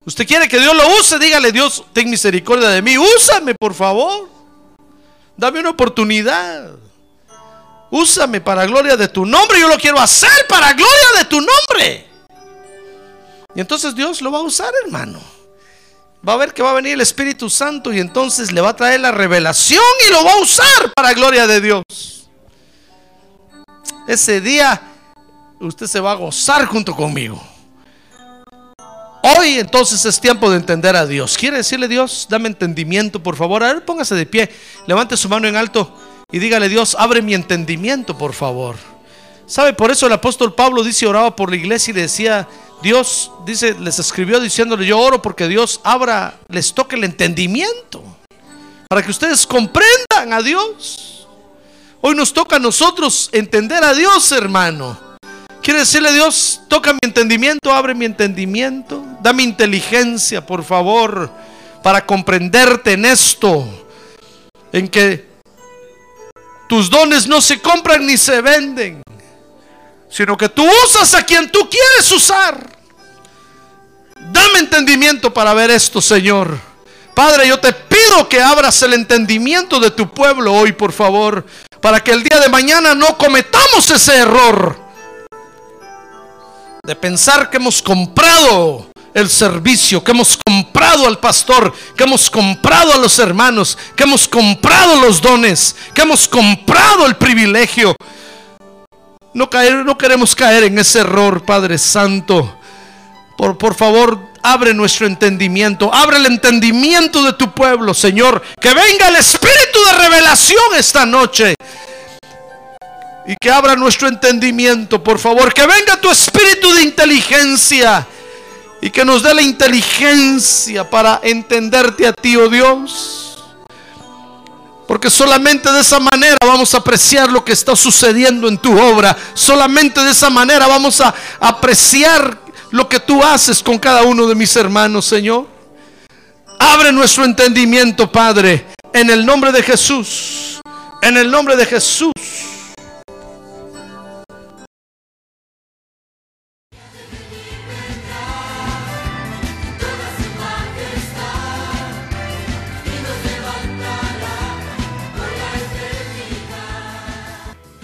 Usted quiere que Dios lo use, dígale Dios, ten misericordia de mí. Úsame, por favor. Dame una oportunidad. Úsame para gloria de tu nombre. Yo lo quiero hacer para gloria de tu nombre. Y entonces Dios lo va a usar, hermano. Va a ver que va a venir el Espíritu Santo y entonces le va a traer la revelación y lo va a usar para gloria de Dios. Ese día usted se va a gozar junto conmigo. Hoy entonces es tiempo de entender a Dios. ¿Quiere decirle Dios? Dame entendimiento, por favor. A ver, póngase de pie. Levante su mano en alto y dígale Dios, abre mi entendimiento, por favor. ¿Sabe? Por eso el apóstol Pablo dice, oraba por la iglesia y decía, Dios dice, les escribió diciéndole, yo oro porque Dios abra, les toque el entendimiento, para que ustedes comprendan a Dios. Hoy nos toca a nosotros entender a Dios, hermano. Quiere decirle Dios, toca mi entendimiento, abre mi entendimiento, dame inteligencia, por favor, para comprenderte en esto, en que tus dones no se compran ni se venden sino que tú usas a quien tú quieres usar. Dame entendimiento para ver esto, Señor. Padre, yo te pido que abras el entendimiento de tu pueblo hoy, por favor, para que el día de mañana no cometamos ese error de pensar que hemos comprado el servicio, que hemos comprado al pastor, que hemos comprado a los hermanos, que hemos comprado los dones, que hemos comprado el privilegio no, caer, no queremos caer en ese error, Padre Santo. Por, por favor, abre nuestro entendimiento. Abre el entendimiento de tu pueblo, Señor. Que venga el espíritu de revelación esta noche. Y que abra nuestro entendimiento, por favor. Que venga tu espíritu de inteligencia. Y que nos dé la inteligencia para entenderte a ti, oh Dios. Porque solamente de esa manera vamos a apreciar lo que está sucediendo en tu obra. Solamente de esa manera vamos a apreciar lo que tú haces con cada uno de mis hermanos, Señor. Abre nuestro entendimiento, Padre, en el nombre de Jesús. En el nombre de Jesús.